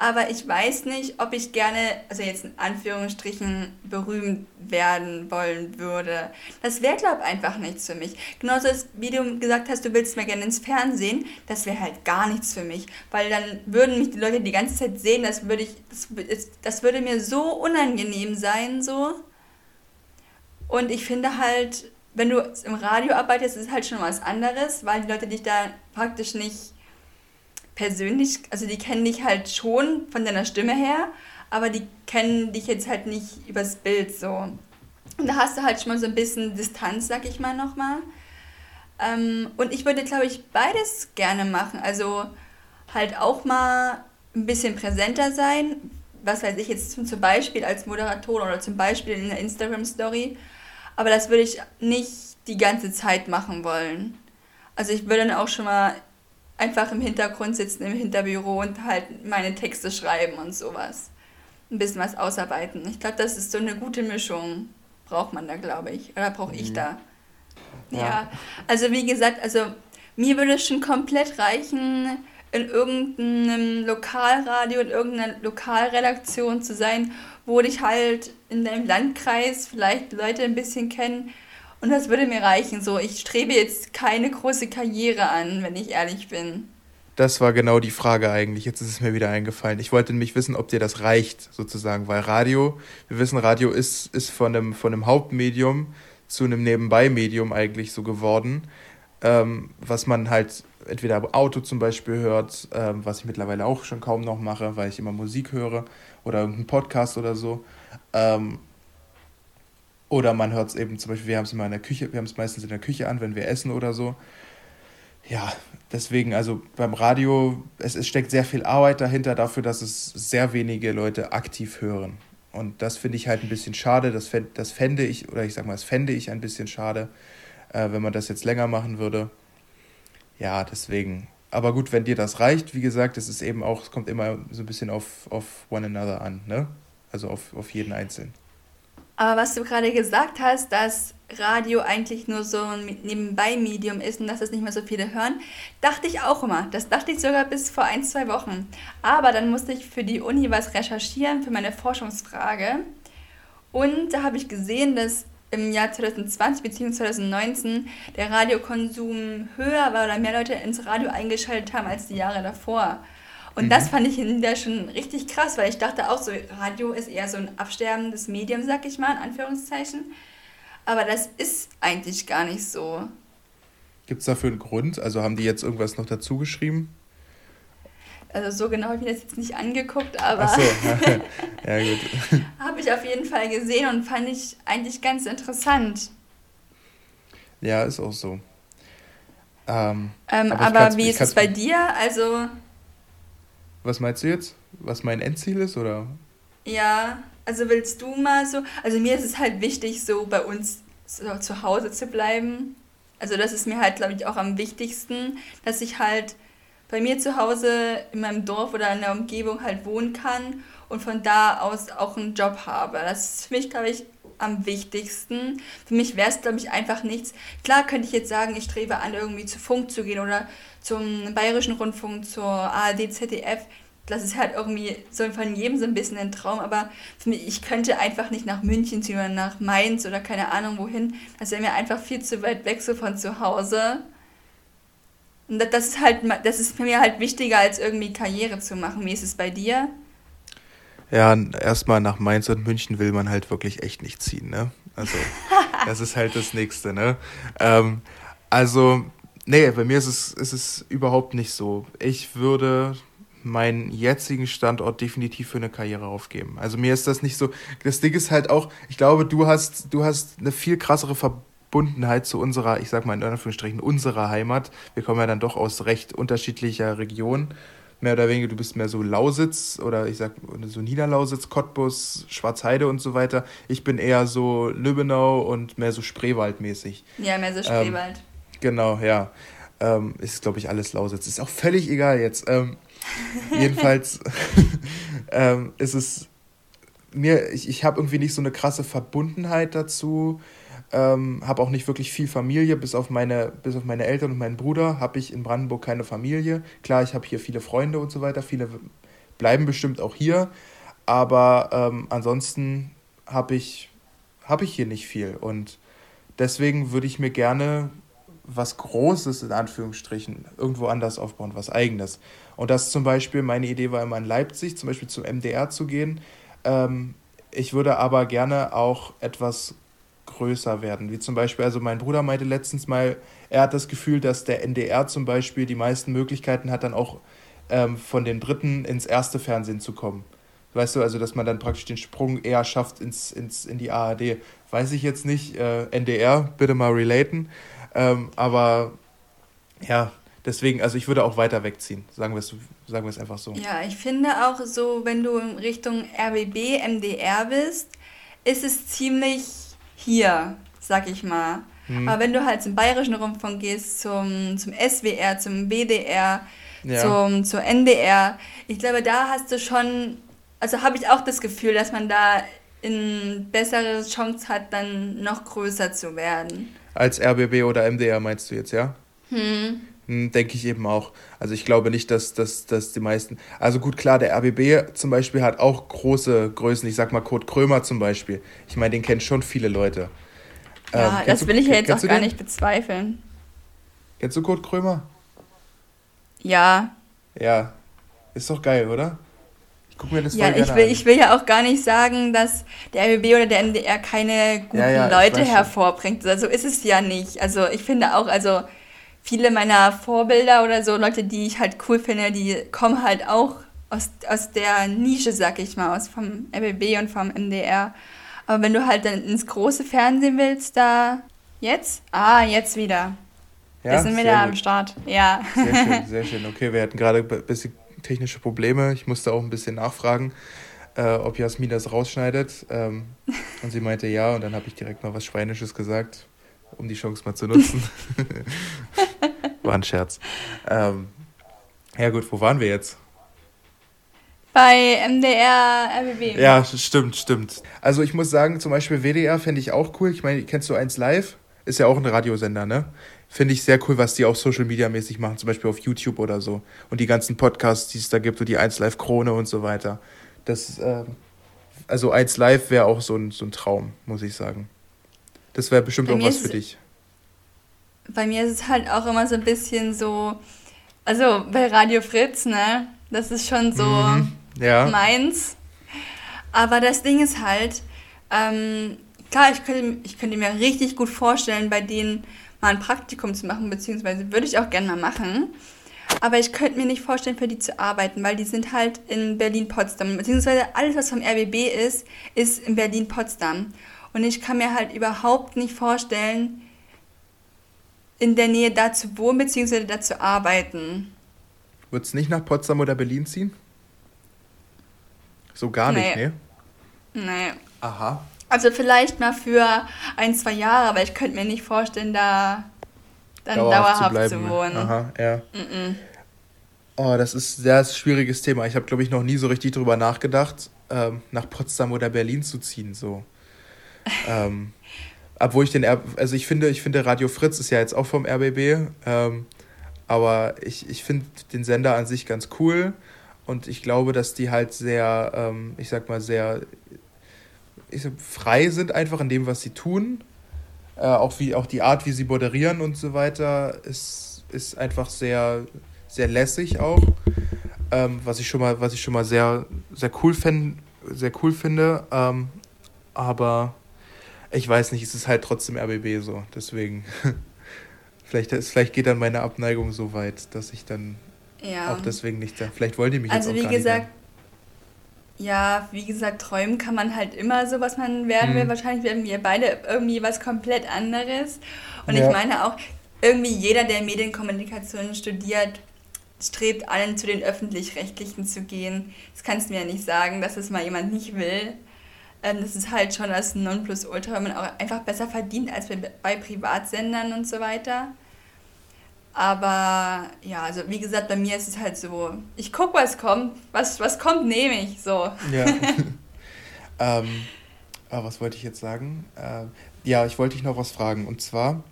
aber ich weiß nicht, ob ich gerne, also jetzt in Anführungsstrichen, berühmt werden wollen würde. Das wäre, glaube ich, einfach nichts für mich. Genauso wie du gesagt hast, du willst mal gerne ins Fernsehen, das wäre halt gar nichts für mich, weil dann würden mich die Leute die ganze Zeit sehen, das würde ich, das, das würde mir so unangenehm sein, so. Und ich finde halt, wenn du im Radio arbeitest, ist es halt schon was anderes, weil die Leute dich da praktisch nicht persönlich, also die kennen dich halt schon von deiner Stimme her, aber die kennen dich jetzt halt nicht übers Bild so. Und da hast du halt schon mal so ein bisschen Distanz, sag ich mal nochmal. Ähm, und ich würde, glaube ich, beides gerne machen. Also halt auch mal ein bisschen präsenter sein. Was weiß ich jetzt zum, Beispiel als Moderatorin oder zum Beispiel in der Instagram-Story aber das würde ich nicht die ganze Zeit machen wollen. Also ich würde dann auch schon mal einfach im Hintergrund sitzen, im Hinterbüro und halt meine Texte schreiben und sowas. Ein bisschen was ausarbeiten. Ich glaube, das ist so eine gute Mischung. Braucht man da, glaube ich. Oder brauche ich mhm. da. Ja. ja. Also wie gesagt, also mir würde es schon komplett reichen, in irgendeinem Lokalradio, in irgendeiner Lokalredaktion zu sein, wo dich halt in deinem Landkreis vielleicht Leute ein bisschen kennen. Und das würde mir reichen. So, ich strebe jetzt keine große Karriere an, wenn ich ehrlich bin. Das war genau die Frage eigentlich. Jetzt ist es mir wieder eingefallen. Ich wollte nämlich wissen, ob dir das reicht, sozusagen, weil Radio, wir wissen, Radio ist, ist von, einem, von einem Hauptmedium zu einem Nebenbei-Medium eigentlich so geworden, ähm, was man halt entweder Auto zum Beispiel hört, ähm, was ich mittlerweile auch schon kaum noch mache, weil ich immer Musik höre oder irgendeinen Podcast oder so. Ähm, oder man hört es eben zum Beispiel, wir haben es immer in der Küche, wir haben es meistens in der Küche an, wenn wir essen oder so. Ja, deswegen, also beim Radio, es, es steckt sehr viel Arbeit dahinter dafür, dass es sehr wenige Leute aktiv hören. Und das finde ich halt ein bisschen schade. Das, fänd, das fände ich, oder ich sag mal, das fände ich ein bisschen schade, äh, wenn man das jetzt länger machen würde. Ja, deswegen. Aber gut, wenn dir das reicht, wie gesagt, es ist eben auch, es kommt immer so ein bisschen auf, auf one another an, ne? Also auf, auf jeden Einzelnen. Aber was du gerade gesagt hast, dass Radio eigentlich nur so ein Nebenbei-Medium ist und dass das nicht mehr so viele hören, dachte ich auch immer. Das dachte ich sogar bis vor ein, zwei Wochen. Aber dann musste ich für die Uni was recherchieren, für meine Forschungsfrage. Und da habe ich gesehen, dass im Jahr 2020 bzw. 2019 der Radiokonsum höher war oder mehr Leute ins Radio eingeschaltet haben als die Jahre davor. Und mhm. das fand ich in der schon richtig krass, weil ich dachte auch so, Radio ist eher so ein absterbendes Medium, sag ich mal, in Anführungszeichen. Aber das ist eigentlich gar nicht so. Gibt es dafür einen Grund? Also haben die jetzt irgendwas noch dazu geschrieben? Also so genau habe ich mir das jetzt nicht angeguckt, aber so. ja, gut. habe ich auf jeden Fall gesehen und fand ich eigentlich ganz interessant. Ja, ist auch so. Ähm, ähm, aber, aber wie ist es bei dir? Also. Was meinst du jetzt? Was mein Endziel ist, oder? Ja, also willst du mal so. Also mir ist es halt wichtig, so bei uns so zu Hause zu bleiben. Also das ist mir halt, glaube ich, auch am wichtigsten, dass ich halt bei mir zu Hause in meinem Dorf oder in der Umgebung halt wohnen kann und von da aus auch einen Job habe. Das ist für mich, glaube ich, am wichtigsten. Für mich wäre es, glaube ich, einfach nichts. Klar könnte ich jetzt sagen, ich strebe an, irgendwie zu Funk zu gehen oder zum Bayerischen Rundfunk, zur ARD, ZDF. Das ist halt irgendwie so von jedem so ein bisschen ein Traum, aber für mich, ich könnte einfach nicht nach München ziehen oder nach Mainz oder keine Ahnung wohin. Das wäre mir einfach viel zu weit weg so von zu Hause. Und das ist halt, das ist für mich halt wichtiger, als irgendwie Karriere zu machen. Wie ist es bei dir? Ja, erstmal nach Mainz und München will man halt wirklich echt nicht ziehen, ne? Also, das ist halt das Nächste, ne? Ähm, also, nee, bei mir ist es, ist es überhaupt nicht so. Ich würde meinen jetzigen Standort definitiv für eine Karriere aufgeben. Also mir ist das nicht so. Das Ding ist halt auch, ich glaube, du hast, du hast eine viel krassere Verbindung Verbundenheit zu unserer, ich sag mal in Anführungsstrichen, unserer Heimat. Wir kommen ja dann doch aus recht unterschiedlicher Regionen. Mehr oder weniger, du bist mehr so Lausitz oder ich sag so Niederlausitz, Cottbus, Schwarzheide und so weiter. Ich bin eher so Lübbenau und mehr so Spreewald-mäßig. Ja, mehr so Spreewald. Ähm, genau, ja. Ähm, ist, glaube ich, alles Lausitz. Ist auch völlig egal jetzt. Ähm, jedenfalls ähm, ist es mir, ich, ich habe irgendwie nicht so eine krasse Verbundenheit dazu. Ähm, habe auch nicht wirklich viel Familie, bis auf meine, bis auf meine Eltern und meinen Bruder habe ich in Brandenburg keine Familie. Klar, ich habe hier viele Freunde und so weiter, viele bleiben bestimmt auch hier, aber ähm, ansonsten habe ich, hab ich hier nicht viel und deswegen würde ich mir gerne was Großes in Anführungsstrichen irgendwo anders aufbauen, was Eigenes. Und das zum Beispiel, meine Idee war immer in Leipzig, zum Beispiel zum MDR zu gehen. Ähm, ich würde aber gerne auch etwas größer werden. Wie zum Beispiel, also mein Bruder meinte letztens mal, er hat das Gefühl, dass der NDR zum Beispiel die meisten Möglichkeiten hat, dann auch ähm, von den Dritten ins erste Fernsehen zu kommen. Weißt du, also dass man dann praktisch den Sprung eher schafft ins, ins, in die ARD. Weiß ich jetzt nicht. Äh, NDR, bitte mal relaten. Ähm, aber ja, deswegen, also ich würde auch weiter wegziehen, sagen wir es, sagen wir es einfach so. Ja, ich finde auch so, wenn du in Richtung RBB, MDR bist, ist es ziemlich hier, sag ich mal. Mhm. Aber wenn du halt zum Bayerischen Rundfunk gehst, zum, zum SWR, zum WDR, ja. zum, zur NDR, ich glaube, da hast du schon, also habe ich auch das Gefühl, dass man da eine bessere Chance hat, dann noch größer zu werden. Als RBB oder MDR meinst du jetzt, ja? Hm. Hm. Denke ich eben auch. Also ich glaube nicht, dass, dass, dass die meisten. Also gut, klar, der RBB zum Beispiel hat auch große Größen. Ich sag mal Kurt Krömer zum Beispiel. Ich meine, den kennen schon viele Leute. Ja, ähm, das will du, ich ja jetzt auch gar den? nicht bezweifeln. Kennst du Kurt Krömer? Ja. Ja. Ist doch geil, oder? Ich guck mir das ja, ich will, an. ich will ja auch gar nicht sagen, dass der RBB oder der MDR keine guten ja, ja, Leute hervorbringt. Also so ist es ja nicht. Also ich finde auch, also viele meiner Vorbilder oder so, Leute, die ich halt cool finde, die kommen halt auch aus, aus der Nische, sag ich mal, aus vom RBB und vom MDR. Aber wenn du halt dann ins große Fernsehen willst, da jetzt? Ah, jetzt wieder. Ja, wir sind wieder am Start. Ja. Sehr schön, sehr schön. Okay, wir hatten gerade ein bisschen technische Probleme. Ich musste auch ein bisschen nachfragen, äh, ob Jasmin das rausschneidet. Ähm, und sie meinte ja, und dann habe ich direkt mal was Schweinisches gesagt um die Chance mal zu nutzen. War ein Scherz. Ähm, ja gut, wo waren wir jetzt? Bei MDR, RBB. Ja, stimmt, stimmt. Also ich muss sagen, zum Beispiel WDR fände ich auch cool. Ich meine, kennst du eins live? Ist ja auch ein Radiosender, ne? Finde ich sehr cool, was die auch Social Media mäßig machen, zum Beispiel auf YouTube oder so. Und die ganzen Podcasts, die es da gibt, und die 1 Live Krone und so weiter. Das äh, also 1 Live wäre auch so ein, so ein Traum, muss ich sagen. Das wäre bestimmt auch was für dich. Bei mir ist es halt auch immer so ein bisschen so, also bei Radio Fritz, ne? Das ist schon so mhm, ja. meins. Aber das Ding ist halt, ähm, klar, ich könnte, ich könnte mir richtig gut vorstellen, bei denen mal ein Praktikum zu machen, beziehungsweise würde ich auch gerne mal machen. Aber ich könnte mir nicht vorstellen, für die zu arbeiten, weil die sind halt in Berlin-Potsdam. Beziehungsweise alles, was vom RBB ist, ist in Berlin-Potsdam. Und ich kann mir halt überhaupt nicht vorstellen, in der Nähe da zu wohnen, beziehungsweise da zu arbeiten. Würdest du nicht nach Potsdam oder Berlin ziehen? So gar nee. nicht, ne? Nee. Aha. Also vielleicht mal für ein, zwei Jahre, aber ich könnte mir nicht vorstellen, da dann dauerhaft, dauerhaft zu, zu, wohnen. Aha, ja. Mm -mm. Oh, das ist ein sehr schwieriges Thema. Ich habe, glaube ich, noch nie so richtig drüber nachgedacht, ähm, nach Potsdam oder Berlin zu ziehen. So. ähm, obwohl ich den, R also ich finde, ich finde Radio Fritz ist ja jetzt auch vom RBB, ähm, aber ich, ich finde den Sender an sich ganz cool und ich glaube, dass die halt sehr, ähm, ich sag mal, sehr ich sag, frei sind einfach in dem, was sie tun äh, auch, wie, auch die Art, wie sie moderieren und so weiter, ist, ist einfach sehr, sehr lässig auch. Ähm, was ich schon mal, was ich schon mal sehr, sehr cool, fänd, sehr cool finde. Ähm, aber ich weiß nicht, es ist halt trotzdem RBB so. Deswegen, vielleicht, vielleicht geht dann meine Abneigung so weit, dass ich dann ja. auch deswegen nicht da. Vielleicht wollt ihr mich also jetzt auch wie gesagt, ja, wie gesagt, träumen kann man halt immer so, was man werden will. Mhm. Wahrscheinlich werden wir beide irgendwie was komplett anderes. Und ja. ich meine auch, irgendwie jeder, der Medienkommunikation studiert, strebt allen zu den öffentlich-rechtlichen zu gehen. Das kannst du mir ja nicht sagen, dass es mal jemand nicht will. Ähm, das ist halt schon das Nonplusultra, wenn man auch einfach besser verdient als bei, Privatsendern und so weiter. Aber ja, also wie gesagt, bei mir ist es halt so, ich gucke, was kommt. Was, was kommt, nehme ich so. Ja. ähm, aber was wollte ich jetzt sagen? Äh, ja, ich wollte dich noch was fragen. Und zwar,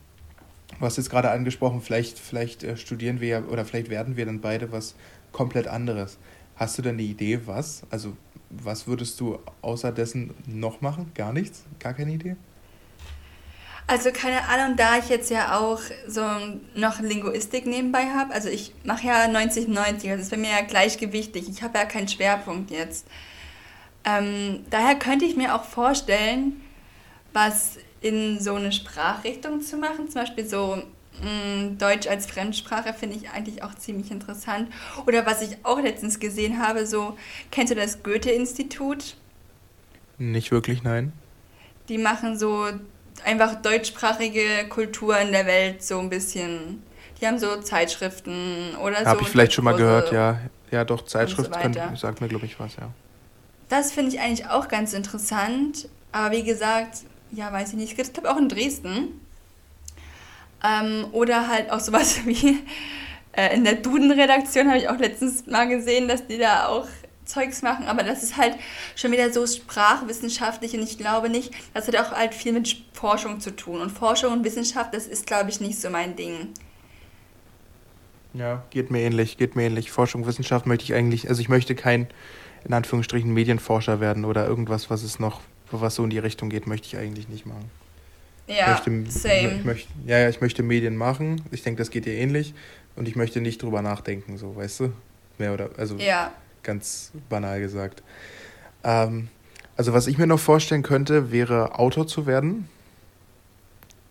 du hast jetzt gerade angesprochen, vielleicht, vielleicht äh, studieren wir ja oder vielleicht werden wir dann beide was komplett anderes. Hast du denn eine Idee, was? Also, was würdest du außer dessen noch machen? Gar nichts? Gar keine Idee? Also keine Ahnung, da ich jetzt ja auch so noch Linguistik nebenbei habe, also ich mache ja 90-90, das ist bei mir ja gleichgewichtig, ich habe ja keinen Schwerpunkt jetzt. Ähm, daher könnte ich mir auch vorstellen, was in so eine Sprachrichtung zu machen, zum Beispiel so Deutsch als Fremdsprache finde ich eigentlich auch ziemlich interessant. Oder was ich auch letztens gesehen habe, so, kennst du das Goethe-Institut? Nicht wirklich, nein. Die machen so einfach deutschsprachige Kultur in der Welt so ein bisschen. Die haben so Zeitschriften oder Hab so. Habe ich vielleicht schon mal gehört, ja. Ja, doch, Zeitschrift so könnte, sagt mir, glaube ich, was, ja. Das finde ich eigentlich auch ganz interessant. Aber wie gesagt, ja, weiß ich nicht. Es gibt, glaube auch in Dresden. Ähm, oder halt auch sowas wie äh, in der Duden-Redaktion habe ich auch letztens mal gesehen, dass die da auch Zeugs machen, aber das ist halt schon wieder so sprachwissenschaftlich und ich glaube nicht, das hat auch halt viel mit Forschung zu tun. Und Forschung und Wissenschaft, das ist, glaube ich, nicht so mein Ding. Ja, geht mir ähnlich, geht mir ähnlich. Forschung, Wissenschaft möchte ich eigentlich, also ich möchte kein, in Anführungsstrichen, Medienforscher werden oder irgendwas, was es noch, was so in die Richtung geht, möchte ich eigentlich nicht machen. Ja, möchte, same. Ich möchte, ja, ja, ich möchte Medien machen. Ich denke, das geht dir ähnlich. Und ich möchte nicht drüber nachdenken, so, weißt du? Mehr oder, also. Ja ganz banal gesagt. Ähm, also was ich mir noch vorstellen könnte, wäre Autor zu werden.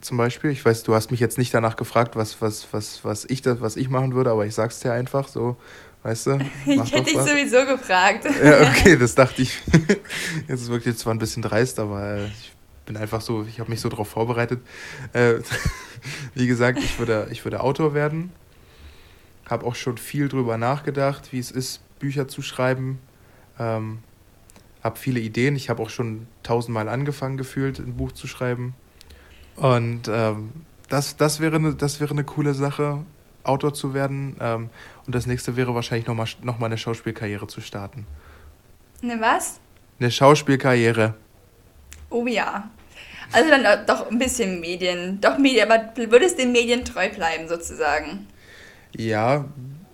Zum Beispiel. Ich weiß, du hast mich jetzt nicht danach gefragt, was, was, was, was, ich, das, was ich machen würde, aber ich sag's dir einfach so. Weißt du? ich hätte dich sowieso gefragt. Ja, okay, das dachte ich. Jetzt ist wirklich zwar ein bisschen dreist, aber ich bin einfach so, ich habe mich so darauf vorbereitet. Äh, wie gesagt, ich würde, ich würde Autor werden. Habe auch schon viel drüber nachgedacht, wie es ist, Bücher zu schreiben. Ähm, habe viele Ideen. Ich habe auch schon tausendmal angefangen gefühlt, ein Buch zu schreiben. Und ähm, das, das, wäre eine, das wäre eine coole Sache, Autor zu werden. Ähm, und das nächste wäre wahrscheinlich nochmal noch mal eine Schauspielkarriere zu starten. Eine was? Eine Schauspielkarriere. Oh ja. Also dann doch ein bisschen Medien. Doch Medien, aber würdest den Medien treu bleiben sozusagen? Ja,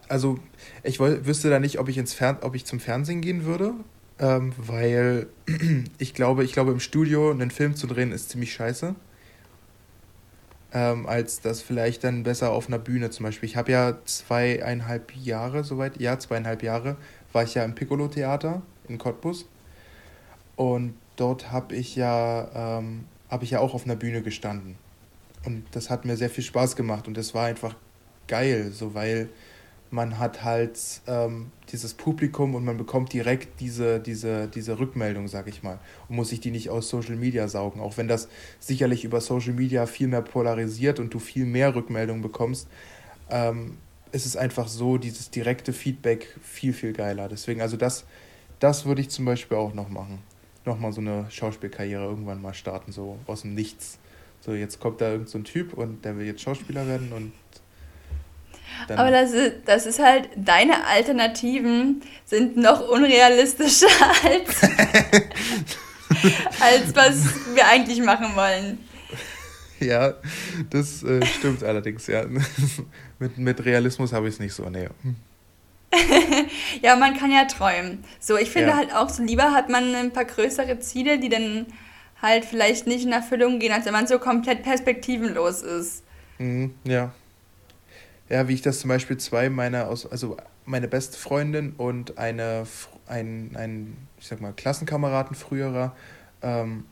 also ich wüsste da nicht, ob ich, ins Fern ob ich zum Fernsehen gehen würde. ähm, weil ich glaube, ich glaube, im Studio einen Film zu drehen ist ziemlich scheiße. Ähm, als das vielleicht dann besser auf einer Bühne zum Beispiel. Ich habe ja zweieinhalb Jahre, soweit, ja, zweieinhalb Jahre, war ich ja im Piccolo-Theater in Cottbus. Und dort habe ich ja, ähm, habe ich ja auch auf einer Bühne gestanden. Und das hat mir sehr viel Spaß gemacht und das war einfach geil, so weil man hat halt ähm, dieses Publikum und man bekommt direkt diese, diese, diese Rückmeldung, sag ich mal, und muss sich die nicht aus Social Media saugen. Auch wenn das sicherlich über Social Media viel mehr polarisiert und du viel mehr Rückmeldungen bekommst, ähm, ist es einfach so, dieses direkte Feedback viel, viel geiler. Deswegen, also das, das würde ich zum Beispiel auch noch machen. Nochmal so eine Schauspielkarriere irgendwann mal starten, so aus dem Nichts. So, jetzt kommt da irgendein so Typ und der will jetzt Schauspieler werden und dann Aber das ist, das ist halt, deine Alternativen sind noch unrealistischer als, als was wir eigentlich machen wollen. Ja, das äh, stimmt allerdings, ja. mit, mit Realismus habe ich es nicht so, nee. ja, man kann ja träumen. So, ich finde ja. halt auch, so lieber hat man ein paar größere Ziele, die dann halt vielleicht nicht in Erfüllung gehen, als wenn man so komplett perspektivenlos ist. Mhm, ja. Ja, wie ich das zum Beispiel zwei meiner, aus, also meine beste Freundin und eine, ein, ein, ich sag mal, Klassenkameraden früherer, ähm,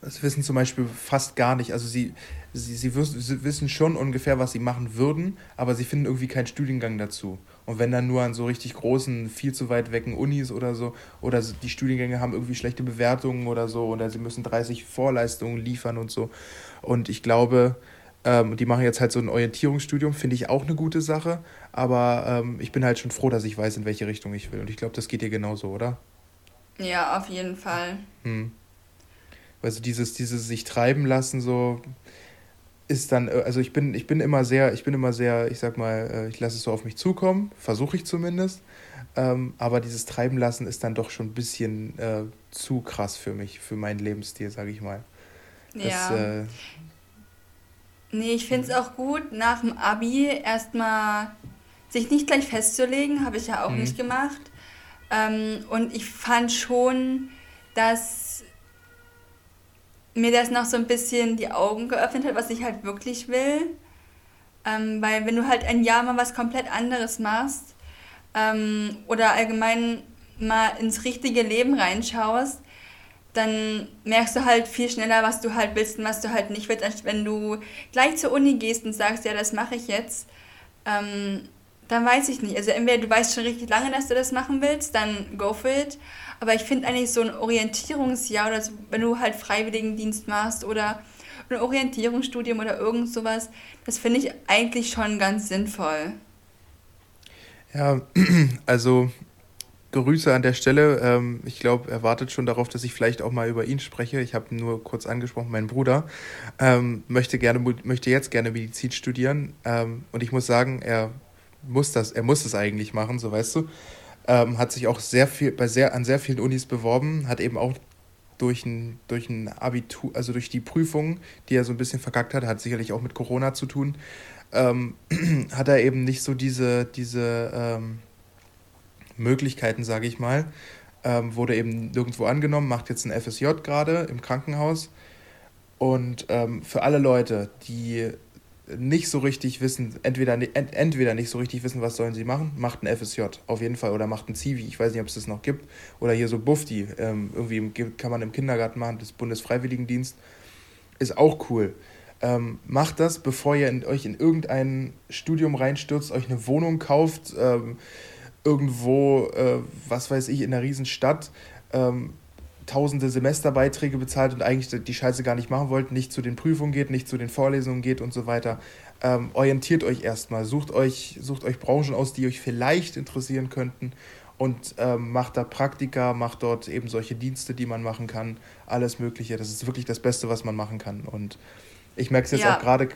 das wissen zum Beispiel fast gar nicht. Also sie, sie, sie, sie wissen schon ungefähr, was sie machen würden, aber sie finden irgendwie keinen Studiengang dazu. Und wenn dann nur an so richtig großen, viel zu weit wecken Unis oder so, oder die Studiengänge haben irgendwie schlechte Bewertungen oder so, oder sie müssen 30 Vorleistungen liefern und so. Und ich glaube, ähm, die machen jetzt halt so ein Orientierungsstudium, finde ich auch eine gute Sache. Aber ähm, ich bin halt schon froh, dass ich weiß, in welche Richtung ich will. Und ich glaube, das geht dir genauso, oder? Ja, auf jeden Fall. Hm. Also dieses, dieses sich treiben lassen, so ist dann, äh, also ich bin, ich bin immer sehr, ich bin immer sehr, ich sag mal, äh, ich lasse es so auf mich zukommen, versuche ich zumindest. Ähm, aber dieses Treiben lassen ist dann doch schon ein bisschen äh, zu krass für mich, für meinen Lebensstil, sage ich mal. Das, ja. Äh, Nee, ich finde es auch gut, nach dem Abi erstmal sich nicht gleich festzulegen, habe ich ja auch mhm. nicht gemacht. Ähm, und ich fand schon, dass mir das noch so ein bisschen die Augen geöffnet hat, was ich halt wirklich will. Ähm, weil wenn du halt ein Jahr mal was komplett anderes machst ähm, oder allgemein mal ins richtige Leben reinschaust, dann merkst du halt viel schneller, was du halt willst und was du halt nicht willst, als wenn du gleich zur Uni gehst und sagst, ja, das mache ich jetzt. Ähm, dann weiß ich nicht. Also entweder du weißt schon richtig lange, dass du das machen willst, dann go for it. Aber ich finde eigentlich so ein Orientierungsjahr oder so, wenn du halt Freiwilligendienst machst oder ein Orientierungsstudium oder irgend sowas, das finde ich eigentlich schon ganz sinnvoll. Ja, also Grüße an der Stelle. Ähm, ich glaube, er wartet schon darauf, dass ich vielleicht auch mal über ihn spreche. Ich habe nur kurz angesprochen, mein Bruder ähm, möchte, gerne, möchte jetzt gerne Medizin studieren. Ähm, und ich muss sagen, er muss das, er muss es eigentlich machen, so weißt du. Ähm, hat sich auch sehr viel, bei sehr, an sehr vielen Unis beworben, hat eben auch durch ein, durch ein Abitur, also durch die Prüfung, die er so ein bisschen verkackt hat, hat sicherlich auch mit Corona zu tun, ähm, hat er eben nicht so diese, diese ähm, Möglichkeiten, sage ich mal. Ähm, wurde eben nirgendwo angenommen, macht jetzt ein FSJ gerade im Krankenhaus. Und ähm, für alle Leute, die nicht so richtig wissen, entweder, entweder nicht so richtig wissen, was sollen sie machen, macht ein FSJ, auf jeden Fall, oder macht ein Zivi, ich weiß nicht, ob es das noch gibt, oder hier so Bufti, ähm, irgendwie kann man im Kindergarten machen, das Bundesfreiwilligendienst, ist auch cool. Ähm, macht das, bevor ihr in, euch in irgendein Studium reinstürzt, euch eine Wohnung kauft, ähm, irgendwo, äh, was weiß ich, in einer Riesenstadt ähm, tausende Semesterbeiträge bezahlt und eigentlich die Scheiße gar nicht machen wollt, nicht zu den Prüfungen geht, nicht zu den Vorlesungen geht und so weiter. Ähm, orientiert euch erstmal, sucht euch, sucht euch Branchen aus, die euch vielleicht interessieren könnten und ähm, macht da Praktika, macht dort eben solche Dienste, die man machen kann, alles Mögliche. Das ist wirklich das Beste, was man machen kann. Und ich merke es jetzt ja. auch gerade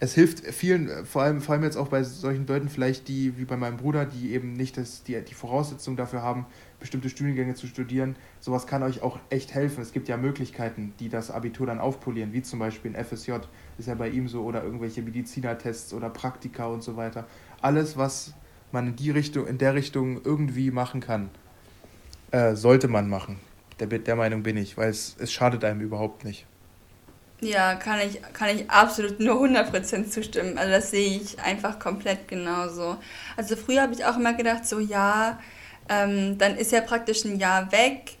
es hilft vielen, vor allem, vor allem jetzt auch bei solchen Leuten vielleicht, die, wie bei meinem Bruder, die eben nicht das, die, die Voraussetzung dafür haben, bestimmte Studiengänge zu studieren. Sowas kann euch auch echt helfen. Es gibt ja Möglichkeiten, die das Abitur dann aufpolieren, wie zum Beispiel ein FSJ, ist ja bei ihm so, oder irgendwelche Medizinertests oder Praktika und so weiter. Alles, was man in die Richtung, in der Richtung irgendwie machen kann. äh, sollte man machen. Der, der Meinung bin ich, weil es, es schadet einem überhaupt nicht. Ja, kann ich, kann ich absolut nur 100% zustimmen. Also das sehe ich einfach komplett genauso. Also früher habe ich auch immer gedacht, so ja, ähm, dann ist ja praktisch ein Jahr weg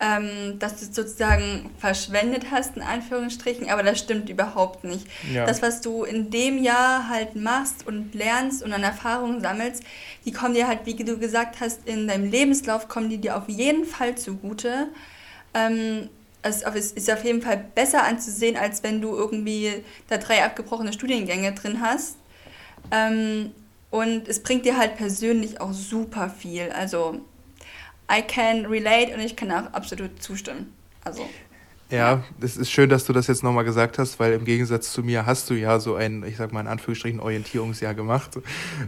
ähm, dass du es sozusagen verschwendet hast, in Anführungsstrichen, aber das stimmt überhaupt nicht. Ja. Das, was du in dem Jahr halt machst und lernst und an Erfahrungen sammelst, die kommen dir halt, wie du gesagt hast, in deinem Lebenslauf kommen die dir auf jeden Fall zugute. Ähm, es ist auf jeden Fall besser anzusehen, als wenn du irgendwie da drei abgebrochene Studiengänge drin hast. Ähm, und es bringt dir halt persönlich auch super viel. Also I can relate und ich kann auch absolut zustimmen. Also. Ja, es ist schön, dass du das jetzt nochmal gesagt hast, weil im Gegensatz zu mir hast du ja so ein, ich sag mal in Anführungsstrichen, Orientierungsjahr gemacht.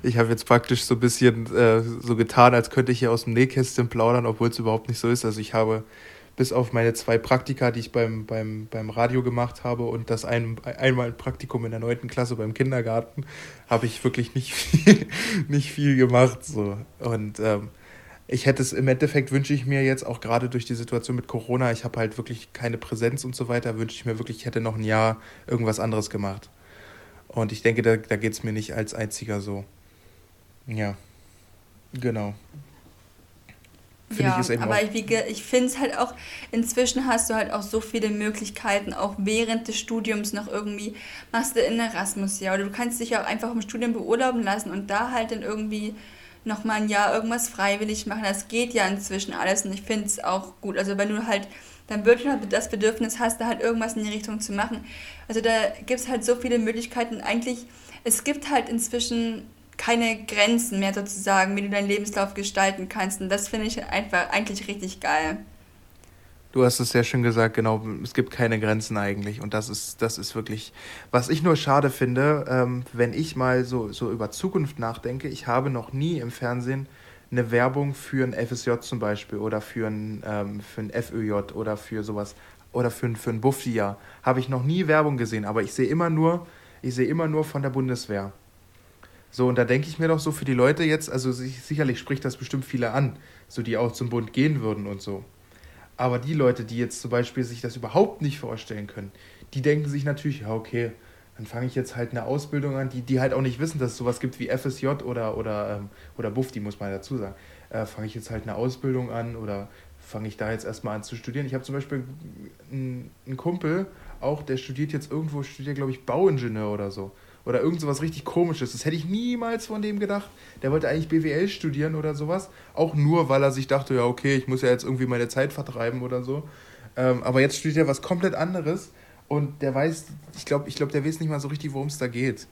Ich habe jetzt praktisch so ein bisschen äh, so getan, als könnte ich hier aus dem Nähkästchen plaudern, obwohl es überhaupt nicht so ist. Also ich habe bis auf meine zwei Praktika, die ich beim, beim, beim Radio gemacht habe und das ein, einmal ein Praktikum in der neunten Klasse beim Kindergarten, habe ich wirklich nicht viel, nicht viel gemacht. So. Und ähm, ich hätte es im Endeffekt, wünsche ich mir jetzt auch gerade durch die Situation mit Corona, ich habe halt wirklich keine Präsenz und so weiter, wünsche ich mir wirklich, ich hätte noch ein Jahr irgendwas anderes gemacht. Und ich denke, da, da geht es mir nicht als einziger so. Ja, genau. Finde ja, ich es eben aber ich, ich finde es halt auch, inzwischen hast du halt auch so viele Möglichkeiten, auch während des Studiums noch irgendwie, machst du in Erasmus ja oder du kannst dich auch einfach im Studium beurlauben lassen und da halt dann irgendwie noch mal ein Jahr irgendwas freiwillig machen. Das geht ja inzwischen alles und ich finde es auch gut. Also wenn du halt dann wirklich das Bedürfnis hast, da halt irgendwas in die Richtung zu machen. Also da gibt es halt so viele Möglichkeiten. Eigentlich, es gibt halt inzwischen keine Grenzen mehr sozusagen, wie du deinen Lebenslauf gestalten kannst. Und das finde ich einfach eigentlich richtig geil. Du hast es sehr schön gesagt, genau. Es gibt keine Grenzen eigentlich. Und das ist, das ist wirklich, was ich nur schade finde, ähm, wenn ich mal so, so über Zukunft nachdenke. Ich habe noch nie im Fernsehen eine Werbung für ein FSJ zum Beispiel oder für ein, ähm, für ein FÖJ oder für sowas oder für ein, für ein Buffia. Habe ich noch nie Werbung gesehen, aber ich sehe immer nur, ich sehe immer nur von der Bundeswehr. So, und da denke ich mir doch so für die Leute jetzt, also sicherlich spricht das bestimmt viele an, so die auch zum Bund gehen würden und so. Aber die Leute, die jetzt zum Beispiel sich das überhaupt nicht vorstellen können, die denken sich natürlich, ja, okay, dann fange ich jetzt halt eine Ausbildung an, die, die halt auch nicht wissen, dass es sowas gibt wie FSJ oder, oder, ähm, oder Buff, die muss man dazu sagen. Äh, fange ich jetzt halt eine Ausbildung an oder fange ich da jetzt erstmal an zu studieren? Ich habe zum Beispiel einen, einen Kumpel, auch der studiert jetzt irgendwo, studiert glaube ich Bauingenieur oder so oder irgend sowas richtig komisches. Das hätte ich niemals von dem gedacht. Der wollte eigentlich BWL studieren oder sowas. Auch nur, weil er sich dachte, ja, okay, ich muss ja jetzt irgendwie meine Zeit vertreiben oder so. Ähm, aber jetzt studiert er was komplett anderes und der weiß, ich glaube, ich glaub, der weiß nicht mal so richtig, worum es da geht.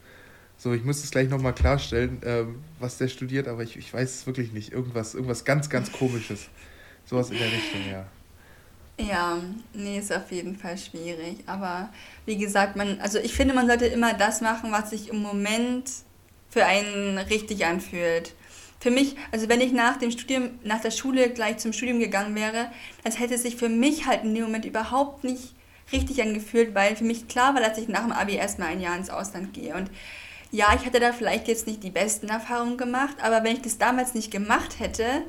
So, ich muss es gleich nochmal klarstellen, ähm, was der studiert, aber ich, ich weiß es wirklich nicht. Irgendwas, irgendwas ganz, ganz komisches. Sowas in der Richtung, ja. Ja, nee, ist auf jeden Fall schwierig. Aber wie gesagt, man, also ich finde, man sollte immer das machen, was sich im Moment für einen richtig anfühlt. Für mich, also wenn ich nach dem Studium, nach der Schule gleich zum Studium gegangen wäre, das hätte sich für mich halt in dem Moment überhaupt nicht richtig angefühlt, weil für mich klar war, dass ich nach dem Abi erstmal ein Jahr ins Ausland gehe. Und ja, ich hatte da vielleicht jetzt nicht die besten Erfahrungen gemacht, aber wenn ich das damals nicht gemacht hätte,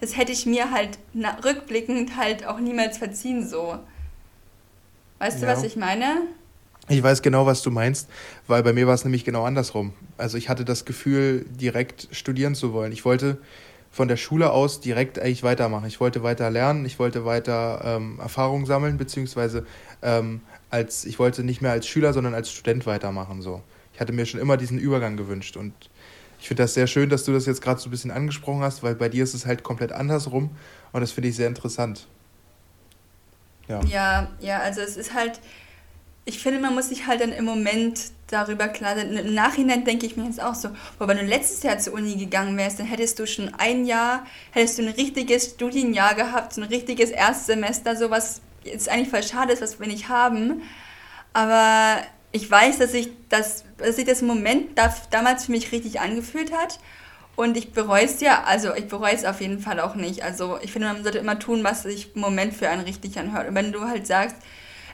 das hätte ich mir halt rückblickend halt auch niemals verziehen so. Weißt ja. du, was ich meine? Ich weiß genau, was du meinst, weil bei mir war es nämlich genau andersrum. Also ich hatte das Gefühl, direkt studieren zu wollen. Ich wollte von der Schule aus direkt eigentlich weitermachen. Ich wollte weiter lernen, ich wollte weiter ähm, Erfahrung sammeln, beziehungsweise ähm, als ich wollte nicht mehr als Schüler, sondern als Student weitermachen. So. Ich hatte mir schon immer diesen Übergang gewünscht und ich finde das sehr schön, dass du das jetzt gerade so ein bisschen angesprochen hast, weil bei dir ist es halt komplett andersrum und das finde ich sehr interessant. Ja. ja, ja, also es ist halt, ich finde, man muss sich halt dann im Moment darüber klar sein. Im Nachhinein denke ich mir jetzt auch so, boah, wenn du letztes Jahr zur Uni gegangen wärst, dann hättest du schon ein Jahr, hättest du ein richtiges Studienjahr gehabt, so ein richtiges Erstsemester, sowas jetzt eigentlich voll schade ist, was wir nicht haben. Aber ich weiß, dass sich das, dass sich das Moment da, damals für mich richtig angefühlt hat. Und ich bereue es ja, also ich bereue es auf jeden Fall auch nicht. Also ich finde, man sollte immer tun, was sich im Moment für einen richtig anhört. Und wenn du halt sagst,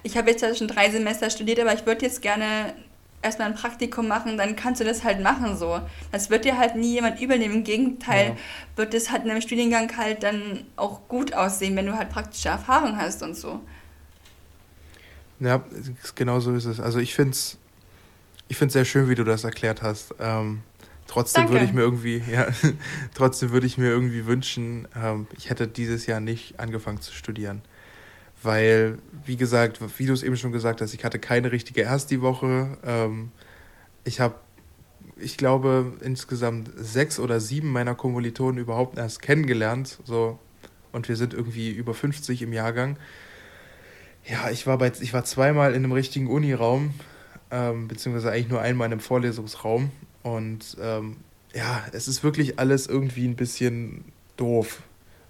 ich habe jetzt schon drei Semester studiert, aber ich würde jetzt gerne erstmal ein Praktikum machen, dann kannst du das halt machen so. Das wird dir halt nie jemand übernehmen. Im Gegenteil ja. wird es halt in einem Studiengang halt dann auch gut aussehen, wenn du halt praktische Erfahrung hast und so. Ja, genau so ist es. Also ich finde es ich find's sehr schön, wie du das erklärt hast. Ähm, trotzdem würde ich mir irgendwie, ja, trotzdem würde ich mir irgendwie wünschen, ähm, ich hätte dieses Jahr nicht angefangen zu studieren. Weil, wie gesagt, wie du es eben schon gesagt hast, ich hatte keine richtige Ersti-Woche. Ähm, ich habe, ich glaube, insgesamt sechs oder sieben meiner Kommilitonen überhaupt erst kennengelernt. So, und wir sind irgendwie über 50 im Jahrgang. Ja, ich war, bei, ich war zweimal in einem richtigen Uniraum, ähm, beziehungsweise eigentlich nur einmal in einem Vorlesungsraum. Und ähm, ja, es ist wirklich alles irgendwie ein bisschen doof.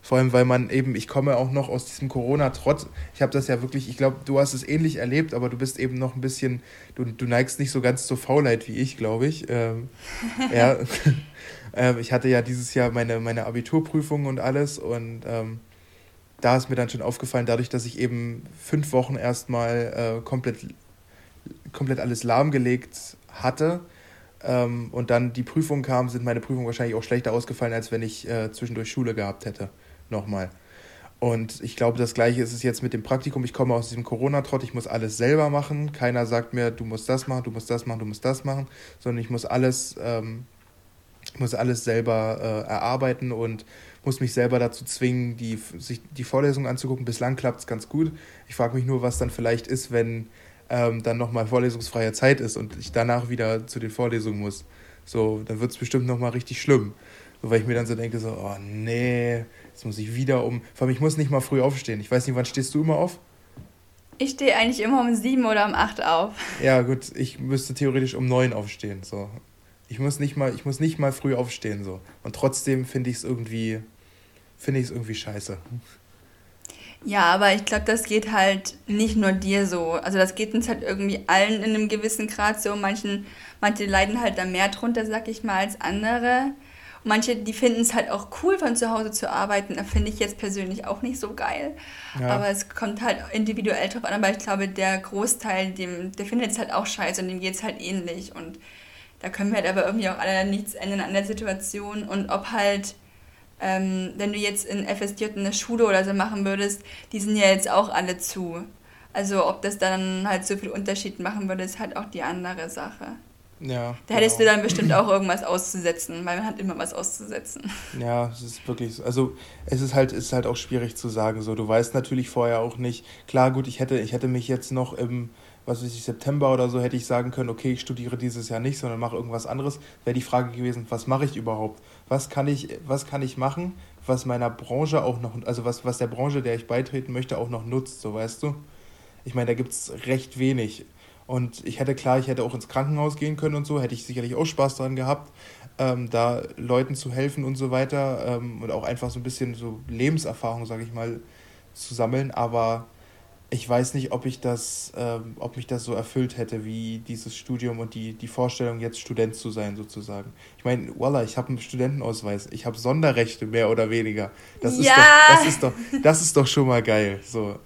Vor allem, weil man eben, ich komme auch noch aus diesem Corona-Trott. Ich habe das ja wirklich, ich glaube, du hast es ähnlich erlebt, aber du bist eben noch ein bisschen, du, du neigst nicht so ganz zur Faulheit wie ich, glaube ich. Ähm, ja. ähm, ich hatte ja dieses Jahr meine, meine Abiturprüfung und alles und ähm, da ist mir dann schon aufgefallen, dadurch, dass ich eben fünf Wochen erstmal äh, komplett, komplett alles lahmgelegt hatte ähm, und dann die Prüfung kam, sind meine Prüfungen wahrscheinlich auch schlechter ausgefallen, als wenn ich äh, zwischendurch Schule gehabt hätte. Nochmal. Und ich glaube, das Gleiche ist es jetzt mit dem Praktikum. Ich komme aus diesem Corona-Trott, ich muss alles selber machen. Keiner sagt mir, du musst das machen, du musst das machen, du musst das machen, sondern ich muss alles, ähm, muss alles selber äh, erarbeiten und muss mich selber dazu zwingen, die, sich die Vorlesung anzugucken. Bislang klappt es ganz gut. Ich frage mich nur, was dann vielleicht ist, wenn ähm, dann nochmal vorlesungsfreie Zeit ist und ich danach wieder zu den Vorlesungen muss. So, dann wird es bestimmt nochmal richtig schlimm. So, weil ich mir dann so denke, so, oh nee, jetzt muss ich wieder um. Vor allem, ich muss nicht mal früh aufstehen. Ich weiß nicht, wann stehst du immer auf? Ich stehe eigentlich immer um sieben oder um acht auf. Ja, gut, ich müsste theoretisch um neun aufstehen. So. Ich muss nicht mal, ich muss nicht mal früh aufstehen. So. Und trotzdem finde ich es irgendwie, finde ich es irgendwie scheiße. Ja, aber ich glaube, das geht halt nicht nur dir so. Also das geht uns halt irgendwie allen in einem gewissen Grad so. Manchen, manche leiden halt da mehr drunter, sag ich mal, als andere. Und manche, die finden es halt auch cool, von zu Hause zu arbeiten. Da finde ich jetzt persönlich auch nicht so geil. Ja. Aber es kommt halt individuell drauf an. Aber ich glaube, der Großteil, dem, der findet es halt auch scheiße und dem geht es halt ähnlich. Und da können wir halt aber irgendwie auch alle nichts ändern an der Situation. Und ob halt ähm, wenn du jetzt in FSJ eine Schule oder so machen würdest, die sind ja jetzt auch alle zu. Also ob das dann halt so viel Unterschied machen würde, ist halt auch die andere Sache. Ja. Da hättest genau. du dann bestimmt auch irgendwas auszusetzen, weil man hat immer was auszusetzen. Ja, es ist wirklich so. Also es ist halt, ist halt auch schwierig zu sagen. So, du weißt natürlich vorher auch nicht. Klar, gut, ich hätte, ich hätte mich jetzt noch im was weiß ich, September oder so hätte ich sagen können, okay, ich studiere dieses Jahr nicht, sondern mache irgendwas anderes, wäre die Frage gewesen, was mache ich überhaupt? Was kann ich, was kann ich machen, was meiner Branche auch noch, also was, was der Branche, der ich beitreten möchte, auch noch nutzt, so weißt du? Ich meine, da gibt es recht wenig. Und ich hätte klar, ich hätte auch ins Krankenhaus gehen können und so, hätte ich sicherlich auch Spaß daran gehabt, ähm, da Leuten zu helfen und so weiter ähm, und auch einfach so ein bisschen so Lebenserfahrung, sage ich mal, zu sammeln. Aber ich weiß nicht, ob ich das, ähm, ob mich das so erfüllt hätte, wie dieses Studium und die, die Vorstellung, jetzt Student zu sein, sozusagen. Ich meine, voila, ich habe einen Studentenausweis, ich habe Sonderrechte, mehr oder weniger. Das ist, ja. doch, das, ist doch, das ist doch schon mal geil. So.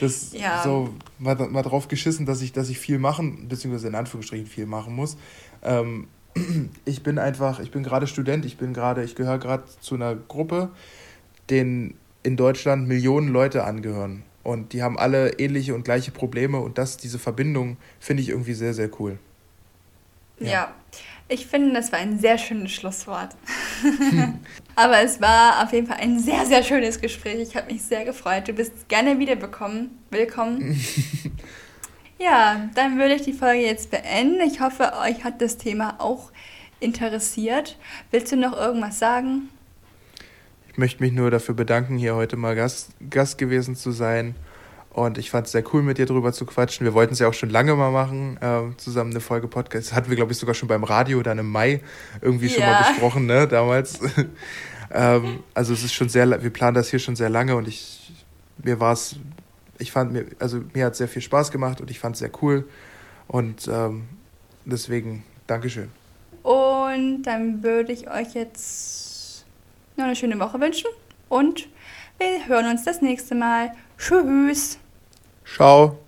Das ja. so mal, mal drauf geschissen, dass ich, dass ich viel machen, beziehungsweise in Anführungsstrichen viel machen muss. Ähm, ich bin einfach, ich bin gerade Student, ich bin gerade, ich gehöre gerade zu einer Gruppe, denen in Deutschland Millionen Leute angehören. Und die haben alle ähnliche und gleiche Probleme und das, diese Verbindung finde ich irgendwie sehr, sehr cool. Ja. ja. ich finde, das war ein sehr schönes Schlusswort. Aber es war auf jeden Fall ein sehr, sehr schönes Gespräch. Ich habe mich sehr gefreut. Du bist gerne wiederbekommen. Willkommen. ja, dann würde ich die Folge jetzt beenden. Ich hoffe, euch hat das Thema auch interessiert. Willst du noch irgendwas sagen? Ich möchte mich nur dafür bedanken, hier heute mal Gast, Gast gewesen zu sein. Und ich fand es sehr cool, mit dir drüber zu quatschen. Wir wollten es ja auch schon lange mal machen, äh, zusammen eine Folge Podcast. Das hatten wir, glaube ich, sogar schon beim Radio dann im Mai irgendwie schon ja. mal besprochen, ne, damals. ähm, also es ist schon sehr, wir planen das hier schon sehr lange und ich, mir war es, ich fand mir, also mir hat sehr viel Spaß gemacht und ich fand es sehr cool. Und ähm, deswegen, Dankeschön. Und dann würde ich euch jetzt noch eine schöne Woche wünschen und wir hören uns das nächste Mal. Tschüss. Ciao.